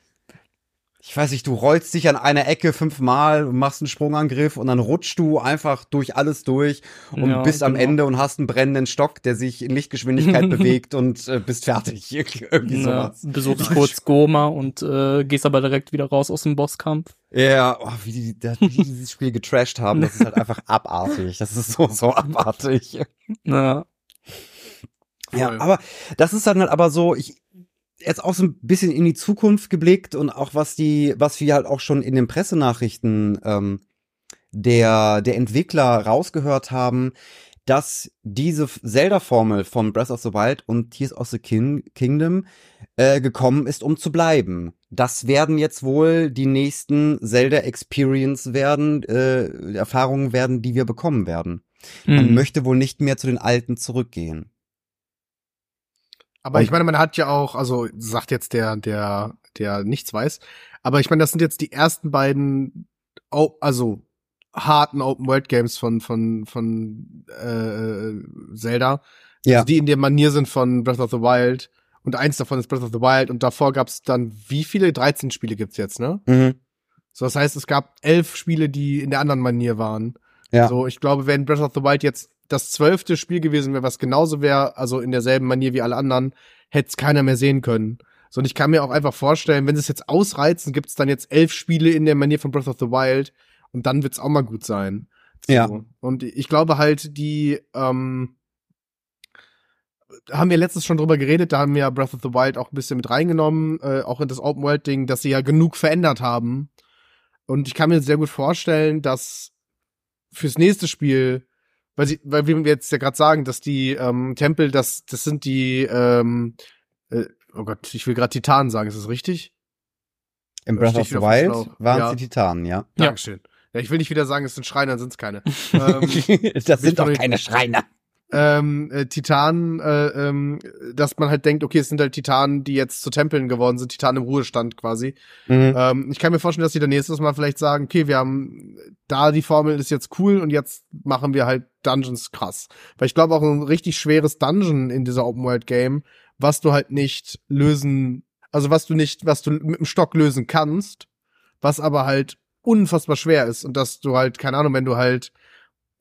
Ich weiß nicht, du rollst dich an einer Ecke fünfmal und machst einen Sprungangriff und dann rutschst du einfach durch alles durch und Ja, bist am genau. Ende und hast einen brennenden Stock, der sich in Lichtgeschwindigkeit bewegt und äh, bist fertig. Irgendwie Ja, sowas. besuchst kurz Goma und äh, gehst aber direkt wieder raus aus dem Bosskampf. Ja, oh, wie, die, wie die dieses Spiel getrashed haben, das ist halt einfach abartig. Das ist so, so abartig. Ja. Ja, aber das ist dann halt aber so, ich jetzt auch so ein bisschen in die Zukunft geblickt und auch was die, was wir halt auch schon in den Pressenachrichten ähm, der der Entwickler rausgehört haben, dass diese Zelda-Formel von Breath of the Wild und Tears of the King Kingdom äh, gekommen ist, um zu bleiben. Das werden jetzt wohl die nächsten Zelda-Experience werden, äh, Erfahrungen werden, die wir bekommen werden. Man Mhm. möchte wohl nicht mehr zu den alten zurückgehen. Aber Und- ich meine, man hat ja auch, also sagt jetzt der, der, der nichts weiß, aber ich meine, das sind jetzt die ersten beiden, oh, also harten Open World Games von von von äh, Zelda, Ja. also die in der Manier sind von Breath of the Wild und eins davon ist Breath of the Wild und davor gab's dann wie viele 13 Spiele gibt's jetzt, ne? Mhm. So das heißt, es gab elf Spiele, die in der anderen Manier waren. Ja. So, ich glaube, wenn Breath of the Wild jetzt das zwölfte Spiel gewesen wäre, was genauso wäre, also in derselben Manier wie alle anderen, hätte es keiner mehr sehen können. So, und ich kann mir auch einfach vorstellen, wenn sie es jetzt ausreizen, gibt es dann jetzt elf Spiele in der Manier von Breath of the Wild und dann wird's auch mal gut sein. So. Ja. Und ich glaube halt, die ähm, haben wir letztens schon drüber geredet, da haben wir Breath of the Wild auch ein bisschen mit reingenommen, äh, auch in das Open World Ding, dass sie ja genug verändert haben. Und ich kann mir sehr gut vorstellen, dass fürs nächste Spiel, weil sie, weil wir jetzt ja gerade sagen, dass die ähm, Tempel, das, das sind die, ähm, äh, oh Gott, ich will gerade Titanen sagen, ist das richtig? Im Breath of the Wild waren Ja. es die Titanen, ja. Dankeschön. Ja, ich will nicht wieder sagen, es sind Schreiner, sind es keine. ähm, das sind doch keine Schreiner. Ähm, äh, Titanen, äh, ähm, dass man halt denkt, okay, es sind halt Titanen, die jetzt zu Tempeln geworden sind, Titanen im Ruhestand quasi. Mhm. Ähm, ich kann mir vorstellen, dass sie dann nächstes Mal vielleicht sagen, okay, wir haben da die Formel ist jetzt cool und jetzt machen wir halt Dungeons krass. Weil ich glaube auch ein richtig schweres Dungeon in dieser Open World Game, was du halt nicht lösen, also was du nicht, was du mit dem Stock lösen kannst, was aber halt unfassbar schwer ist und dass du halt, keine Ahnung, wenn du halt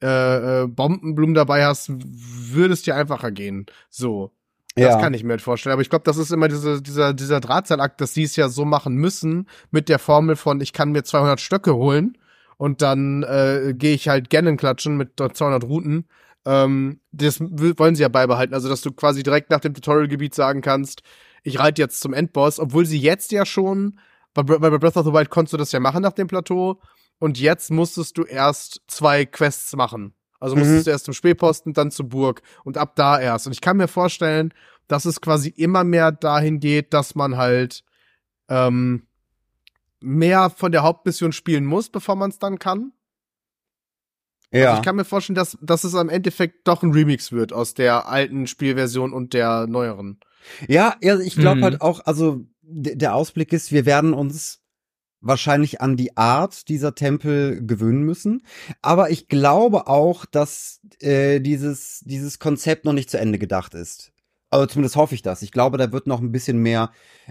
äh, äh, Bombenblumen dabei hast, würde es dir einfacher gehen. So. Das ja. kann ich mir halt vorstellen. Aber ich glaube, das ist immer diese, dieser, dieser Drahtseilakt, dass sie es ja so machen müssen mit der Formel von, ich kann mir 200 Stöcke holen und dann äh, gehe ich halt Ganon klatschen mit 200 Routen. Ähm, das wollen sie ja beibehalten. Also, dass du quasi direkt nach dem Tutorial-Gebiet sagen kannst, ich reite jetzt zum Endboss, obwohl sie jetzt ja schon, bei, bei Breath of the Wild konntest du das ja machen nach dem Plateau und jetzt musstest du erst zwei Quests machen. Also musstest Mhm. du erst zum Spähposten, dann zur Burg und ab da erst. Und ich kann mir vorstellen, dass es quasi immer mehr dahin geht, dass man halt ähm, mehr von der Hauptmission spielen muss, bevor man es dann kann. ja. Also ich kann mir vorstellen, dass, dass es am Endeffekt doch ein Remix wird aus der alten Spielversion und der neueren. Ja, ja, ich glaube Mhm. halt auch, also der Ausblick ist, wir werden uns wahrscheinlich an die Art dieser Tempel gewöhnen müssen. Aber ich glaube auch, dass äh, dieses, dieses Konzept noch nicht zu Ende gedacht ist. Also zumindest hoffe ich das. Ich glaube, da wird noch ein bisschen mehr,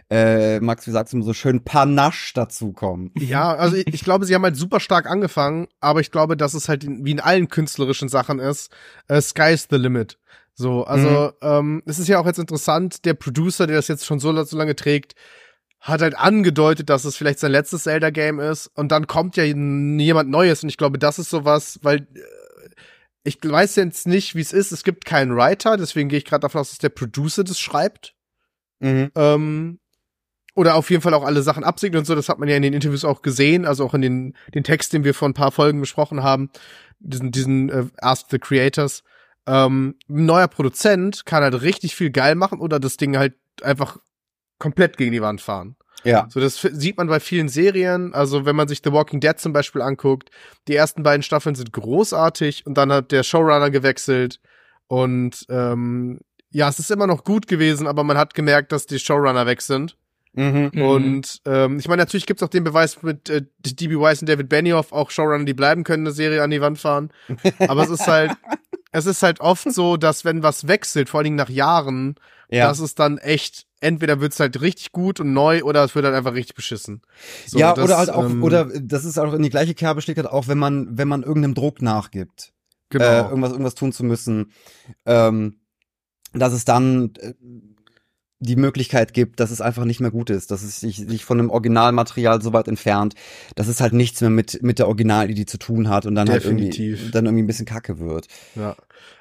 äh, Max, wie sagst du immer so schön, Panache dazukommen. Ja, also ich, ich glaube, sie haben halt super stark angefangen, aber ich glaube, dass es halt in, wie in allen künstlerischen Sachen ist, äh, sky's the limit. So, also ähm, es ist ja auch jetzt interessant, der Producer, der das jetzt schon so, so lange trägt, hat halt angedeutet, dass es vielleicht sein letztes Zelda-Game ist und dann kommt ja jemand Neues und ich glaube, das ist sowas, weil äh, ich weiß jetzt nicht, wie es ist. Es gibt keinen Writer, deswegen gehe ich gerade davon aus, dass der Producer das schreibt. Mhm. Ähm, oder auf jeden Fall auch alle Sachen absegnet und so. Das hat man ja in den Interviews auch gesehen, also auch in den, den Text, den wir vor ein paar Folgen besprochen haben, diesen, diesen äh, Ask the Creators. Ähm, ein neuer Produzent kann halt richtig viel geil machen oder das Ding halt einfach komplett gegen die Wand fahren. Ja. So, das sieht man bei vielen Serien. Also, wenn man sich The Walking Dead zum Beispiel anguckt, die ersten beiden Staffeln sind großartig und dann hat der Showrunner gewechselt und ähm, ja, es ist immer noch gut gewesen, aber man hat gemerkt, dass die Showrunner weg sind. Mhm. Mhm. Und ähm, ich meine, natürlich gibt's auch den Beweis mit äh, DB Weiss und David Benioff, auch Showrunner, die bleiben können, eine Serie an die Wand fahren. Aber es ist halt, es ist halt oft so, dass wenn was wechselt, vor allen Dingen nach Jahren, Ja. dass es dann echt, entweder wird's halt richtig gut und neu oder es wird halt einfach richtig beschissen. So, ja, das, oder halt auch, ähm, oder das ist auch in die gleiche Kerbe schlägt halt auch, wenn man, wenn man irgendeinem Druck nachgibt. genau. äh, irgendwas, irgendwas tun zu müssen, ähm, dass es dann äh, die Möglichkeit gibt, dass es einfach nicht mehr gut ist, dass es sich, sich von dem Originalmaterial so weit entfernt, dass es halt nichts mehr mit mit der Originalidee zu tun hat und dann halt Definitiv. irgendwie dann irgendwie ein bisschen kacke wird. Ja.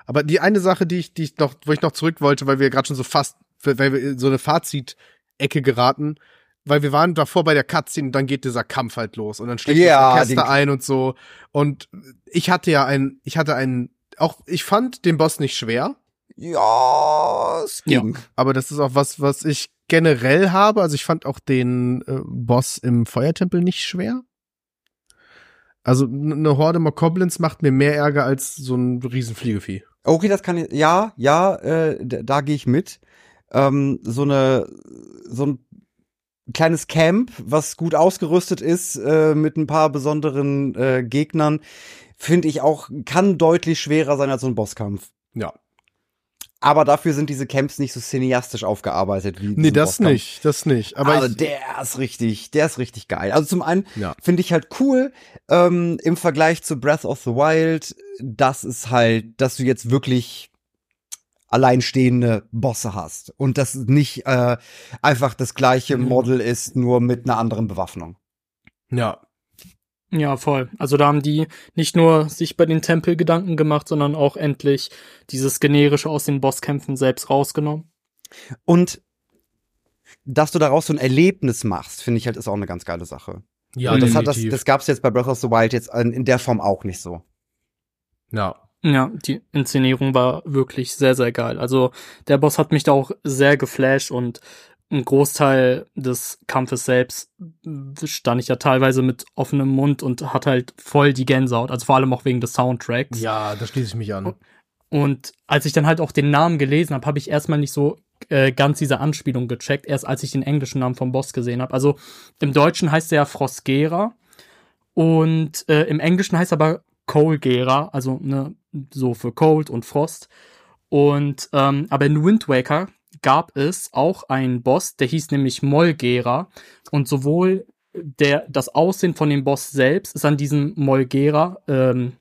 Aber die eine Sache, die ich, die ich noch, wo ich noch zurück wollte, weil wir gerade schon so fast, weil wir in so eine Fazit-Ecke geraten, weil wir waren davor bei der Cutscene und dann geht dieser Kampf halt los und dann schlägt Ja, das Orchester ein und so. Und ich hatte ja ein, ich hatte einen, auch, ich fand den Boss nicht schwer, Ja, es Ja. ging. aber das ist auch was, was ich generell habe. Also ich fand auch den äh, Boss im Feuertempel nicht schwer. Also eine Horde Mokoblins macht mir mehr Ärger als so ein Riesenfliegevieh. Okay, das kann ich, ja, ja, äh, da, da gehe ich mit. Ähm, so eine, so ein kleines Camp, was gut ausgerüstet ist, äh, mit ein paar besonderen äh, Gegnern, finde ich auch, kann deutlich schwerer sein als so ein Bosskampf. Ja. Aber dafür sind diese Camps nicht so cineastisch aufgearbeitet wie Nee, das Bosskampf. nicht, das nicht. Aber also der ist richtig, der ist richtig geil. Also zum einen Ja. finde ich halt cool ähm, im Vergleich zu Breath of the Wild, dass es halt, dass du jetzt wirklich alleinstehende Bosse hast und das nicht äh, einfach das gleiche Mhm. Model ist, nur mit einer anderen Bewaffnung. Ja. Ja, voll. Also da haben die nicht nur sich bei den Tempel Gedanken gemacht, sondern auch endlich dieses generische aus den Bosskämpfen selbst rausgenommen. Und dass du daraus so ein Erlebnis machst, finde ich halt ist auch eine ganz geile Sache. Ja, und das, hat, das, das gab's jetzt bei Breath of the Wild jetzt in in der Form auch nicht so. ja. Ja, die Inszenierung war wirklich sehr, sehr geil. Also der Boss hat mich da auch sehr geflasht und ein Großteil des Kampfes selbst stand ich ja teilweise mit offenem Mund und hat halt voll die Gänsehaut. Also vor allem auch wegen des Soundtracks. Ja, da schließe ich mich an. Und als ich dann halt auch den Namen gelesen habe, habe ich erstmal nicht so äh, ganz diese Anspielung gecheckt, erst als ich den englischen Namen vom Boss gesehen habe. Also im Deutschen heißt er ja Frostgera und äh, im Englischen heißt er aber Coldgera, also ne, so für Cold und Frost. Und ähm, aber in Wind Waker gab es auch einen Boss, der hieß nämlich Molgera und sowohl der das Aussehen von dem Boss selbst ist an diesen Molgera ähm,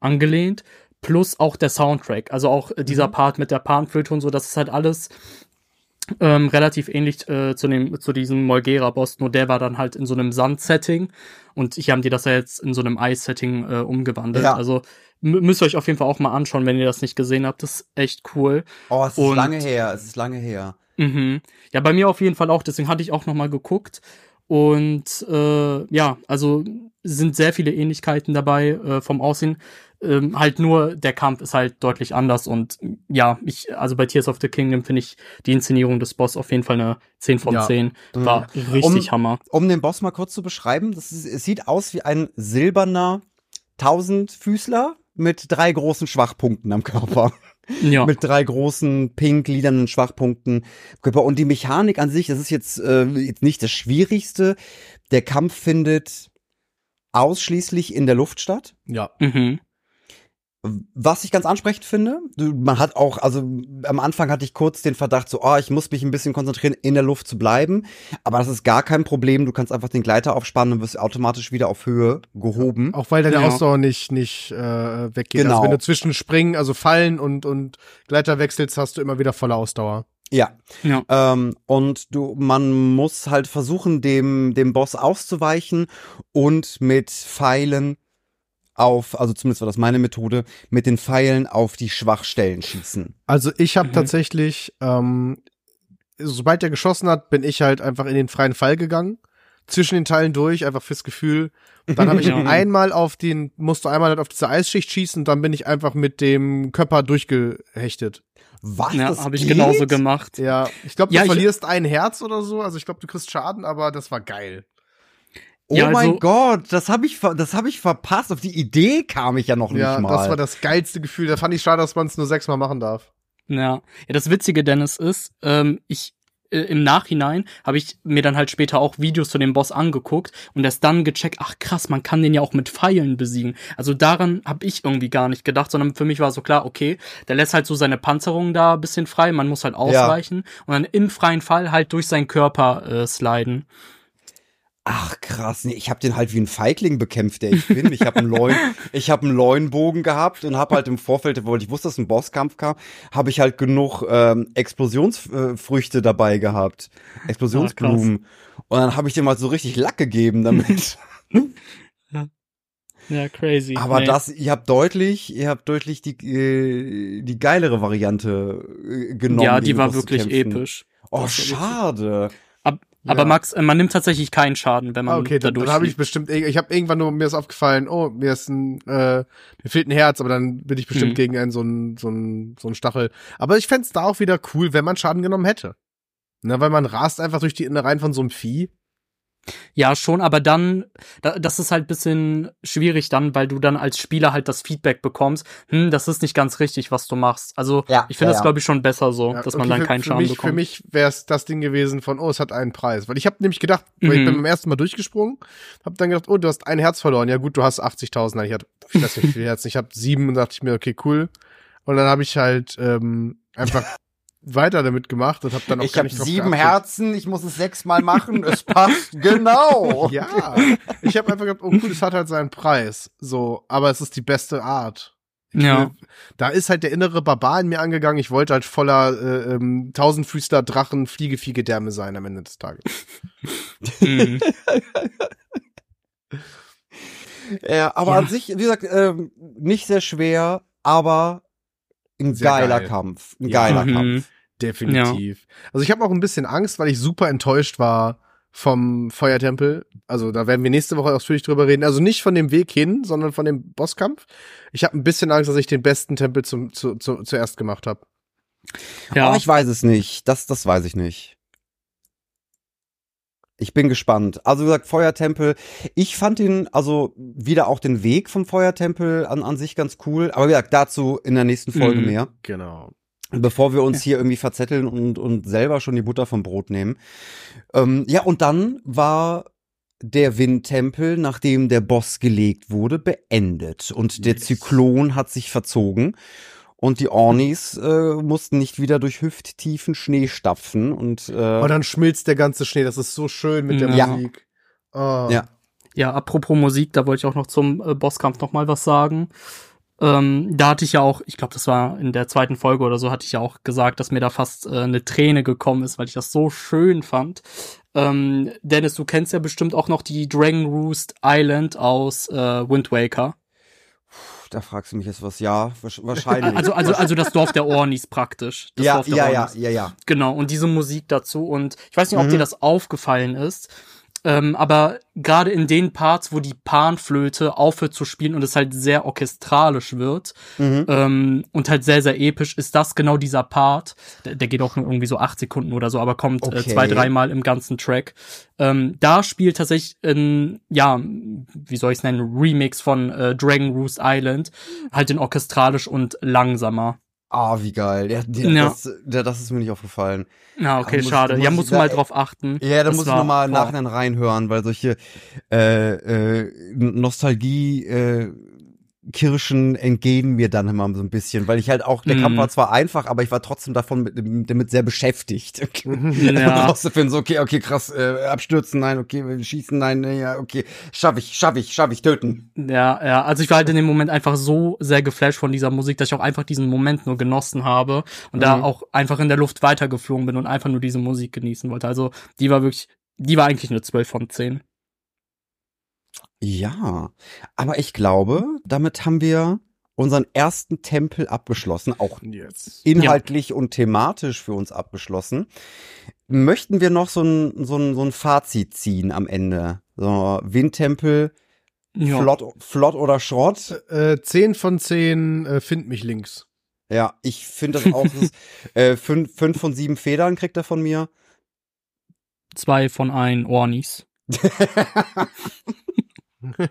angelehnt, plus auch der Soundtrack, also auch äh, dieser Part mit der Panflöte und so, das ist halt alles ähm, relativ ähnlich äh, zu dem zu diesem Molgera Boss, nur der war dann halt in so einem Sand-Setting und hier haben die das ja jetzt in so einem Eis-Setting äh, umgewandelt. Ja. Also müsst ihr euch auf jeden Fall auch mal anschauen, wenn ihr das nicht gesehen habt. Das ist echt cool. Oh, es ist Und- lange her, es ist lange her. Mhm. Ja, bei mir auf jeden Fall auch. Deswegen hatte ich auch noch mal geguckt. Und äh, ja, also sind sehr viele Ähnlichkeiten dabei äh, vom Aussehen. Ähm, halt nur der Kampf ist halt deutlich anders und ja, ich also bei Tears of the Kingdom finde ich die Inszenierung des Boss auf jeden Fall eine 10 von Ja. 10. War richtig Um- Hammer. Um den Boss mal kurz zu beschreiben, das ist, es sieht aus wie ein silberner Tausendfüßler mit drei großen Schwachpunkten am Körper. Ja. mit drei großen pink lilanen Schwachpunkten. Körper. Und die Mechanik an sich, das ist jetzt, äh, jetzt nicht das Schwierigste. Der Kampf findet ausschließlich in der Luft statt. Ja. Mhm. Was ich ganz ansprechend finde, du- man hat auch, also am Anfang hatte ich kurz den Verdacht, so, oh, ich muss mich ein bisschen konzentrieren, in der Luft zu bleiben. Aber das ist gar kein Problem. Du kannst einfach den Gleiter aufspannen und wirst automatisch wieder auf Höhe gehoben. Auch weil deine Ja. Ausdauer nicht, nicht äh, weggeht. Genau. Also wenn du zwischen Springen, also Fallen und, und Gleiter wechselst, hast du immer wieder volle Ausdauer. Ja. Ja. Ähm, und du, man muss halt versuchen, dem, dem Boss auszuweichen und mit Pfeilen auf, also zumindest war das meine Methode, mit den Pfeilen auf die Schwachstellen schießen. Also ich habe Mhm. tatsächlich, ähm, sobald er geschossen hat, bin ich halt einfach in den freien Fall gegangen. Zwischen den Teilen durch, einfach fürs Gefühl. Dann habe ich Ja. einmal auf den, musste einmal halt auf diese Eisschicht schießen, dann bin ich einfach mit dem Körper durchgehechtet. Was? Ja, das habe ich geht? genauso gemacht. Ja, ich glaube, du Ja, verlierst ein Herz oder so. Also ich glaube, du kriegst Schaden, aber das war geil. Oh Ja, mein also- Gott, das habe ich, ver- das habe ich verpasst. Auf die Idee kam ich ja noch Ja, nicht mal. das war das geilste Gefühl. Da fand ich schade, dass man es nur sechsmal machen darf. Ja. ja, das Witzige, Dennis, ist, ähm, ich äh, im Nachhinein habe ich mir dann halt später auch Videos zu dem Boss angeguckt und erst dann gecheckt, ach krass, man kann den ja auch mit Pfeilen besiegen. Also daran habe ich irgendwie gar nicht gedacht, sondern für mich war so klar, okay, der lässt halt so seine Panzerung da ein bisschen frei, man muss halt ausweichen und dann im freien Fall halt durch seinen Körper äh, sliden. Ach krass, nee, ich habe den halt wie ein Feigling bekämpft, der ich bin. Ich habe einen Leun, ich habe einen Leunbogen gehabt und habe halt im Vorfeld, weil ich wusste, dass ein Bosskampf kam, habe ich halt genug ähm, Explosionsfrüchte dabei gehabt, Explosionsblumen. und dann habe ich dem halt so richtig Lack gegeben damit. Ja, crazy. Aber Nee. das, ihr habt deutlich, ihr habt deutlich die äh, die geilere Variante äh, genommen. ja, die gegen war wirklich episch. Oh, wirklich- schade. Ab, Ja. Aber Max, äh, man nimmt tatsächlich keinen Schaden, wenn man Ah, okay, da dann, dann habe ich bestimmt, irg- ich habe irgendwann nur, mir ist aufgefallen, oh, mir ist ein, äh, mir fehlt ein Herz, aber dann bin ich bestimmt Mhm. gegen einen so ein so ein so ein Stachel. Aber ich fänd's da auch wieder cool, wenn man Schaden genommen hätte. Na, weil man rast einfach durch die Innereien von so einem Vieh. Ja, schon, aber dann, da, das ist halt bisschen schwierig dann, weil du dann als Spieler halt das Feedback bekommst, hm, das ist nicht ganz richtig, was du machst. Also Ja, ich finde ja, das, ja. glaube ich, schon besser so, Ja, dass okay, man dann für, keinen Schaden bekommt. Für mich wäre es das Ding gewesen von, oh, es hat einen Preis. Weil ich habe nämlich gedacht, weil ich Mhm. bin beim ersten Mal durchgesprungen, habe dann gedacht, oh, du hast ein Herz verloren. Ja gut, du hast 80.000. Nein, Ich hatte, ich weiß nicht, wie viele Herzen. Ich habe sieben und dachte ich mir, okay, cool. Und dann habe ich halt ähm, einfach weiter damit gemacht und habe dann auch Ich habe sieben. Herzen, ich muss es sechsmal machen, es passt genau. Ja, ich habe einfach gedacht, oh cool, es hat halt seinen Preis. So, aber es ist die beste Art. Ja. Da ist halt der innere Barbar in mir angegangen. Ich wollte halt voller äh, ähm, Tausendfüßler Drachen Fliege Därme sein am Ende des Tages. Ja, aber Ja. an sich, wie gesagt, ähm, nicht sehr schwer, aber ein Sehr geiler geil. Kampf. Ein Ja. geiler Mhm. Kampf. Definitiv. Also ich habe auch ein bisschen Angst, weil ich super enttäuscht war vom Feuertempel. Also da werden wir nächste Woche ausführlich drüber reden. Also nicht von dem Weg hin, sondern von dem Bosskampf. Ich habe ein bisschen Angst, dass ich den besten Tempel zum, zu, zu, zuerst gemacht habe. Ja. Aber ich weiß es nicht. Das, das weiß ich nicht. Ich bin gespannt. Also wie gesagt, Feuertempel. Ich fand den, also wieder auch den Weg vom Feuertempel an, an sich ganz cool. Aber wie gesagt, dazu in der nächsten Folge Mhm. mehr. Genau. Bevor wir uns hier irgendwie verzetteln und, und selber schon die Butter vom Brot nehmen. Ähm, ja, und dann war der Windtempel, nachdem der Boss gelegt wurde, beendet. Und der. Zyklon hat sich verzogen. Und die Ornis äh, mussten nicht wieder durch hüfttiefen Schnee stapfen. Und äh, Und dann schmilzt der ganze Schnee. Das ist so schön mit der Ja. Musik. Oh. Ja. Ja, apropos Musik, da wollte ich auch noch zum äh, Bosskampf noch mal was sagen. Ähm, da hatte ich ja auch, ich glaube, das war in der zweiten Folge oder so, hatte ich ja auch gesagt, dass mir da fast äh, eine Träne gekommen ist, weil ich das so schön fand. Ähm, Dennis, du kennst ja bestimmt auch noch die Dragon Roost Island aus äh, Wind Waker. da fragst du mich jetzt was. Ja, wahrsch- wahrscheinlich. Also, also, also das Dorf der Ornis praktisch. Das ja, Dorf der ja, ja, Ornis. ja, ja. Genau, und diese Musik dazu. Und ich weiß nicht, ob Mhm. dir das aufgefallen ist, ähm, aber gerade in den Parts, wo die Panflöte aufhört zu spielen und es halt sehr orchestralisch wird Mhm. ähm, und halt sehr, sehr episch, ist das genau dieser Part. Der, der geht auch nur irgendwie so acht Sekunden oder so, aber kommt äh, Okay. zwei, dreimal im ganzen Track. Ähm, da spielt tatsächlich ein, ja, wie soll ich es nennen, Remix von äh, Dragon Roost Island, halt in orchestralisch und langsamer. Ah, wie geil. Ja, der, Ja. Das, der, das ist mir nicht aufgefallen. Ja, okay, muss- schade. muss ja, musst du mal drauf achten. Ja, da muss ich nochmal. Nachhinein reinhören, weil solche äh, äh, Nostalgie äh, Kirschen entgehen mir dann immer so ein bisschen, weil ich halt auch, der Mhm. Kampf war zwar einfach, aber ich war trotzdem davon mit, damit sehr beschäftigt. Ja. rauszufinden, so, okay, okay, krass, äh, abstürzen, nein, okay, schießen, nein, ja, okay, schaff ich, schaff ich, schaff ich, töten. Ja, ja, also ich war halt in dem Moment einfach so sehr geflasht von dieser Musik, dass ich auch einfach diesen Moment nur genossen habe und da Mhm. auch einfach in der Luft weitergeflogen bin und einfach nur diese Musik genießen wollte. Also die war wirklich, die war eigentlich eine 12 von 10. Ja, aber ich glaube, damit haben wir unseren ersten Tempel abgeschlossen, auch Jetzt. inhaltlich und thematisch für uns abgeschlossen. Möchten wir noch so ein, so ein, so ein Fazit ziehen am Ende? So, Windtempel, Ja. flott, flott oder Schrott? Äh, 10 von 10 äh, find mich links. Ja, ich finde das auch, das äh, fünf, fünf von sieben Federn kriegt er von mir. Zwei von ein Ornis.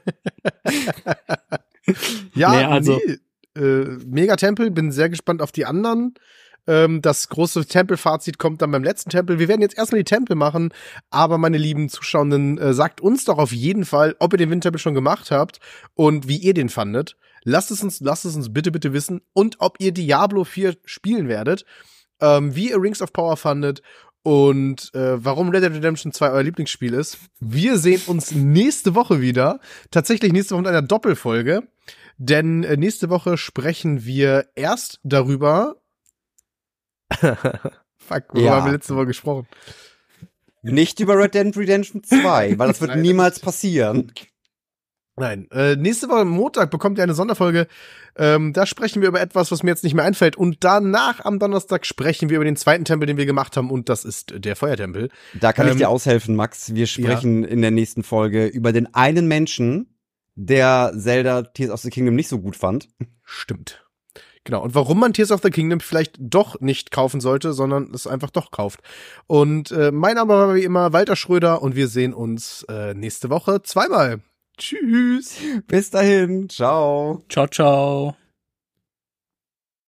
Ja, Nee, also- nee, äh, mega Tempel, bin sehr gespannt auf die anderen. Ähm, das große Tempelfazit kommt dann beim letzten Tempel. Wir werden jetzt erstmal die Tempel machen, aber meine lieben Zuschauenden, äh, sagt uns doch auf jeden Fall, ob ihr den Windtempel schon gemacht habt und wie ihr den fandet. Lasst es uns, lasst es uns bitte, bitte wissen und ob ihr Diablo 4 spielen werdet, ähm, wie ihr Rings of Power fandet und äh, warum Red Dead Redemption 2 euer Lieblingsspiel ist. Wir sehen uns nächste Woche wieder. Tatsächlich nächste Woche mit einer Doppelfolge. Denn äh, nächste Woche sprechen wir erst darüber. Fuck, worüber Ja. haben wir letzte Woche gesprochen? Nicht über Red Dead Redemption 2, weil das wird Nein, niemals passieren. Nein, äh, nächste Woche Montag bekommt ihr eine Sonderfolge. Ähm, da sprechen wir über etwas, was mir jetzt nicht mehr einfällt. Und danach am Donnerstag sprechen wir über den zweiten Tempel, den wir gemacht haben. Und das ist der Feuertempel. Da kann ich Ähm, dir aushelfen, Max. Wir sprechen in der nächsten Folge über den einen Menschen, der Zelda Tears of the Kingdom nicht so gut fand. Stimmt. Genau. Und warum man Tears of the Kingdom vielleicht doch nicht kaufen sollte, sondern es einfach doch kauft. Und äh, mein Name war wie immer Walter Schröder und wir sehen uns äh, nächste Woche zweimal. Tschüss. Bis dahin, ciao. Ciao, ciao.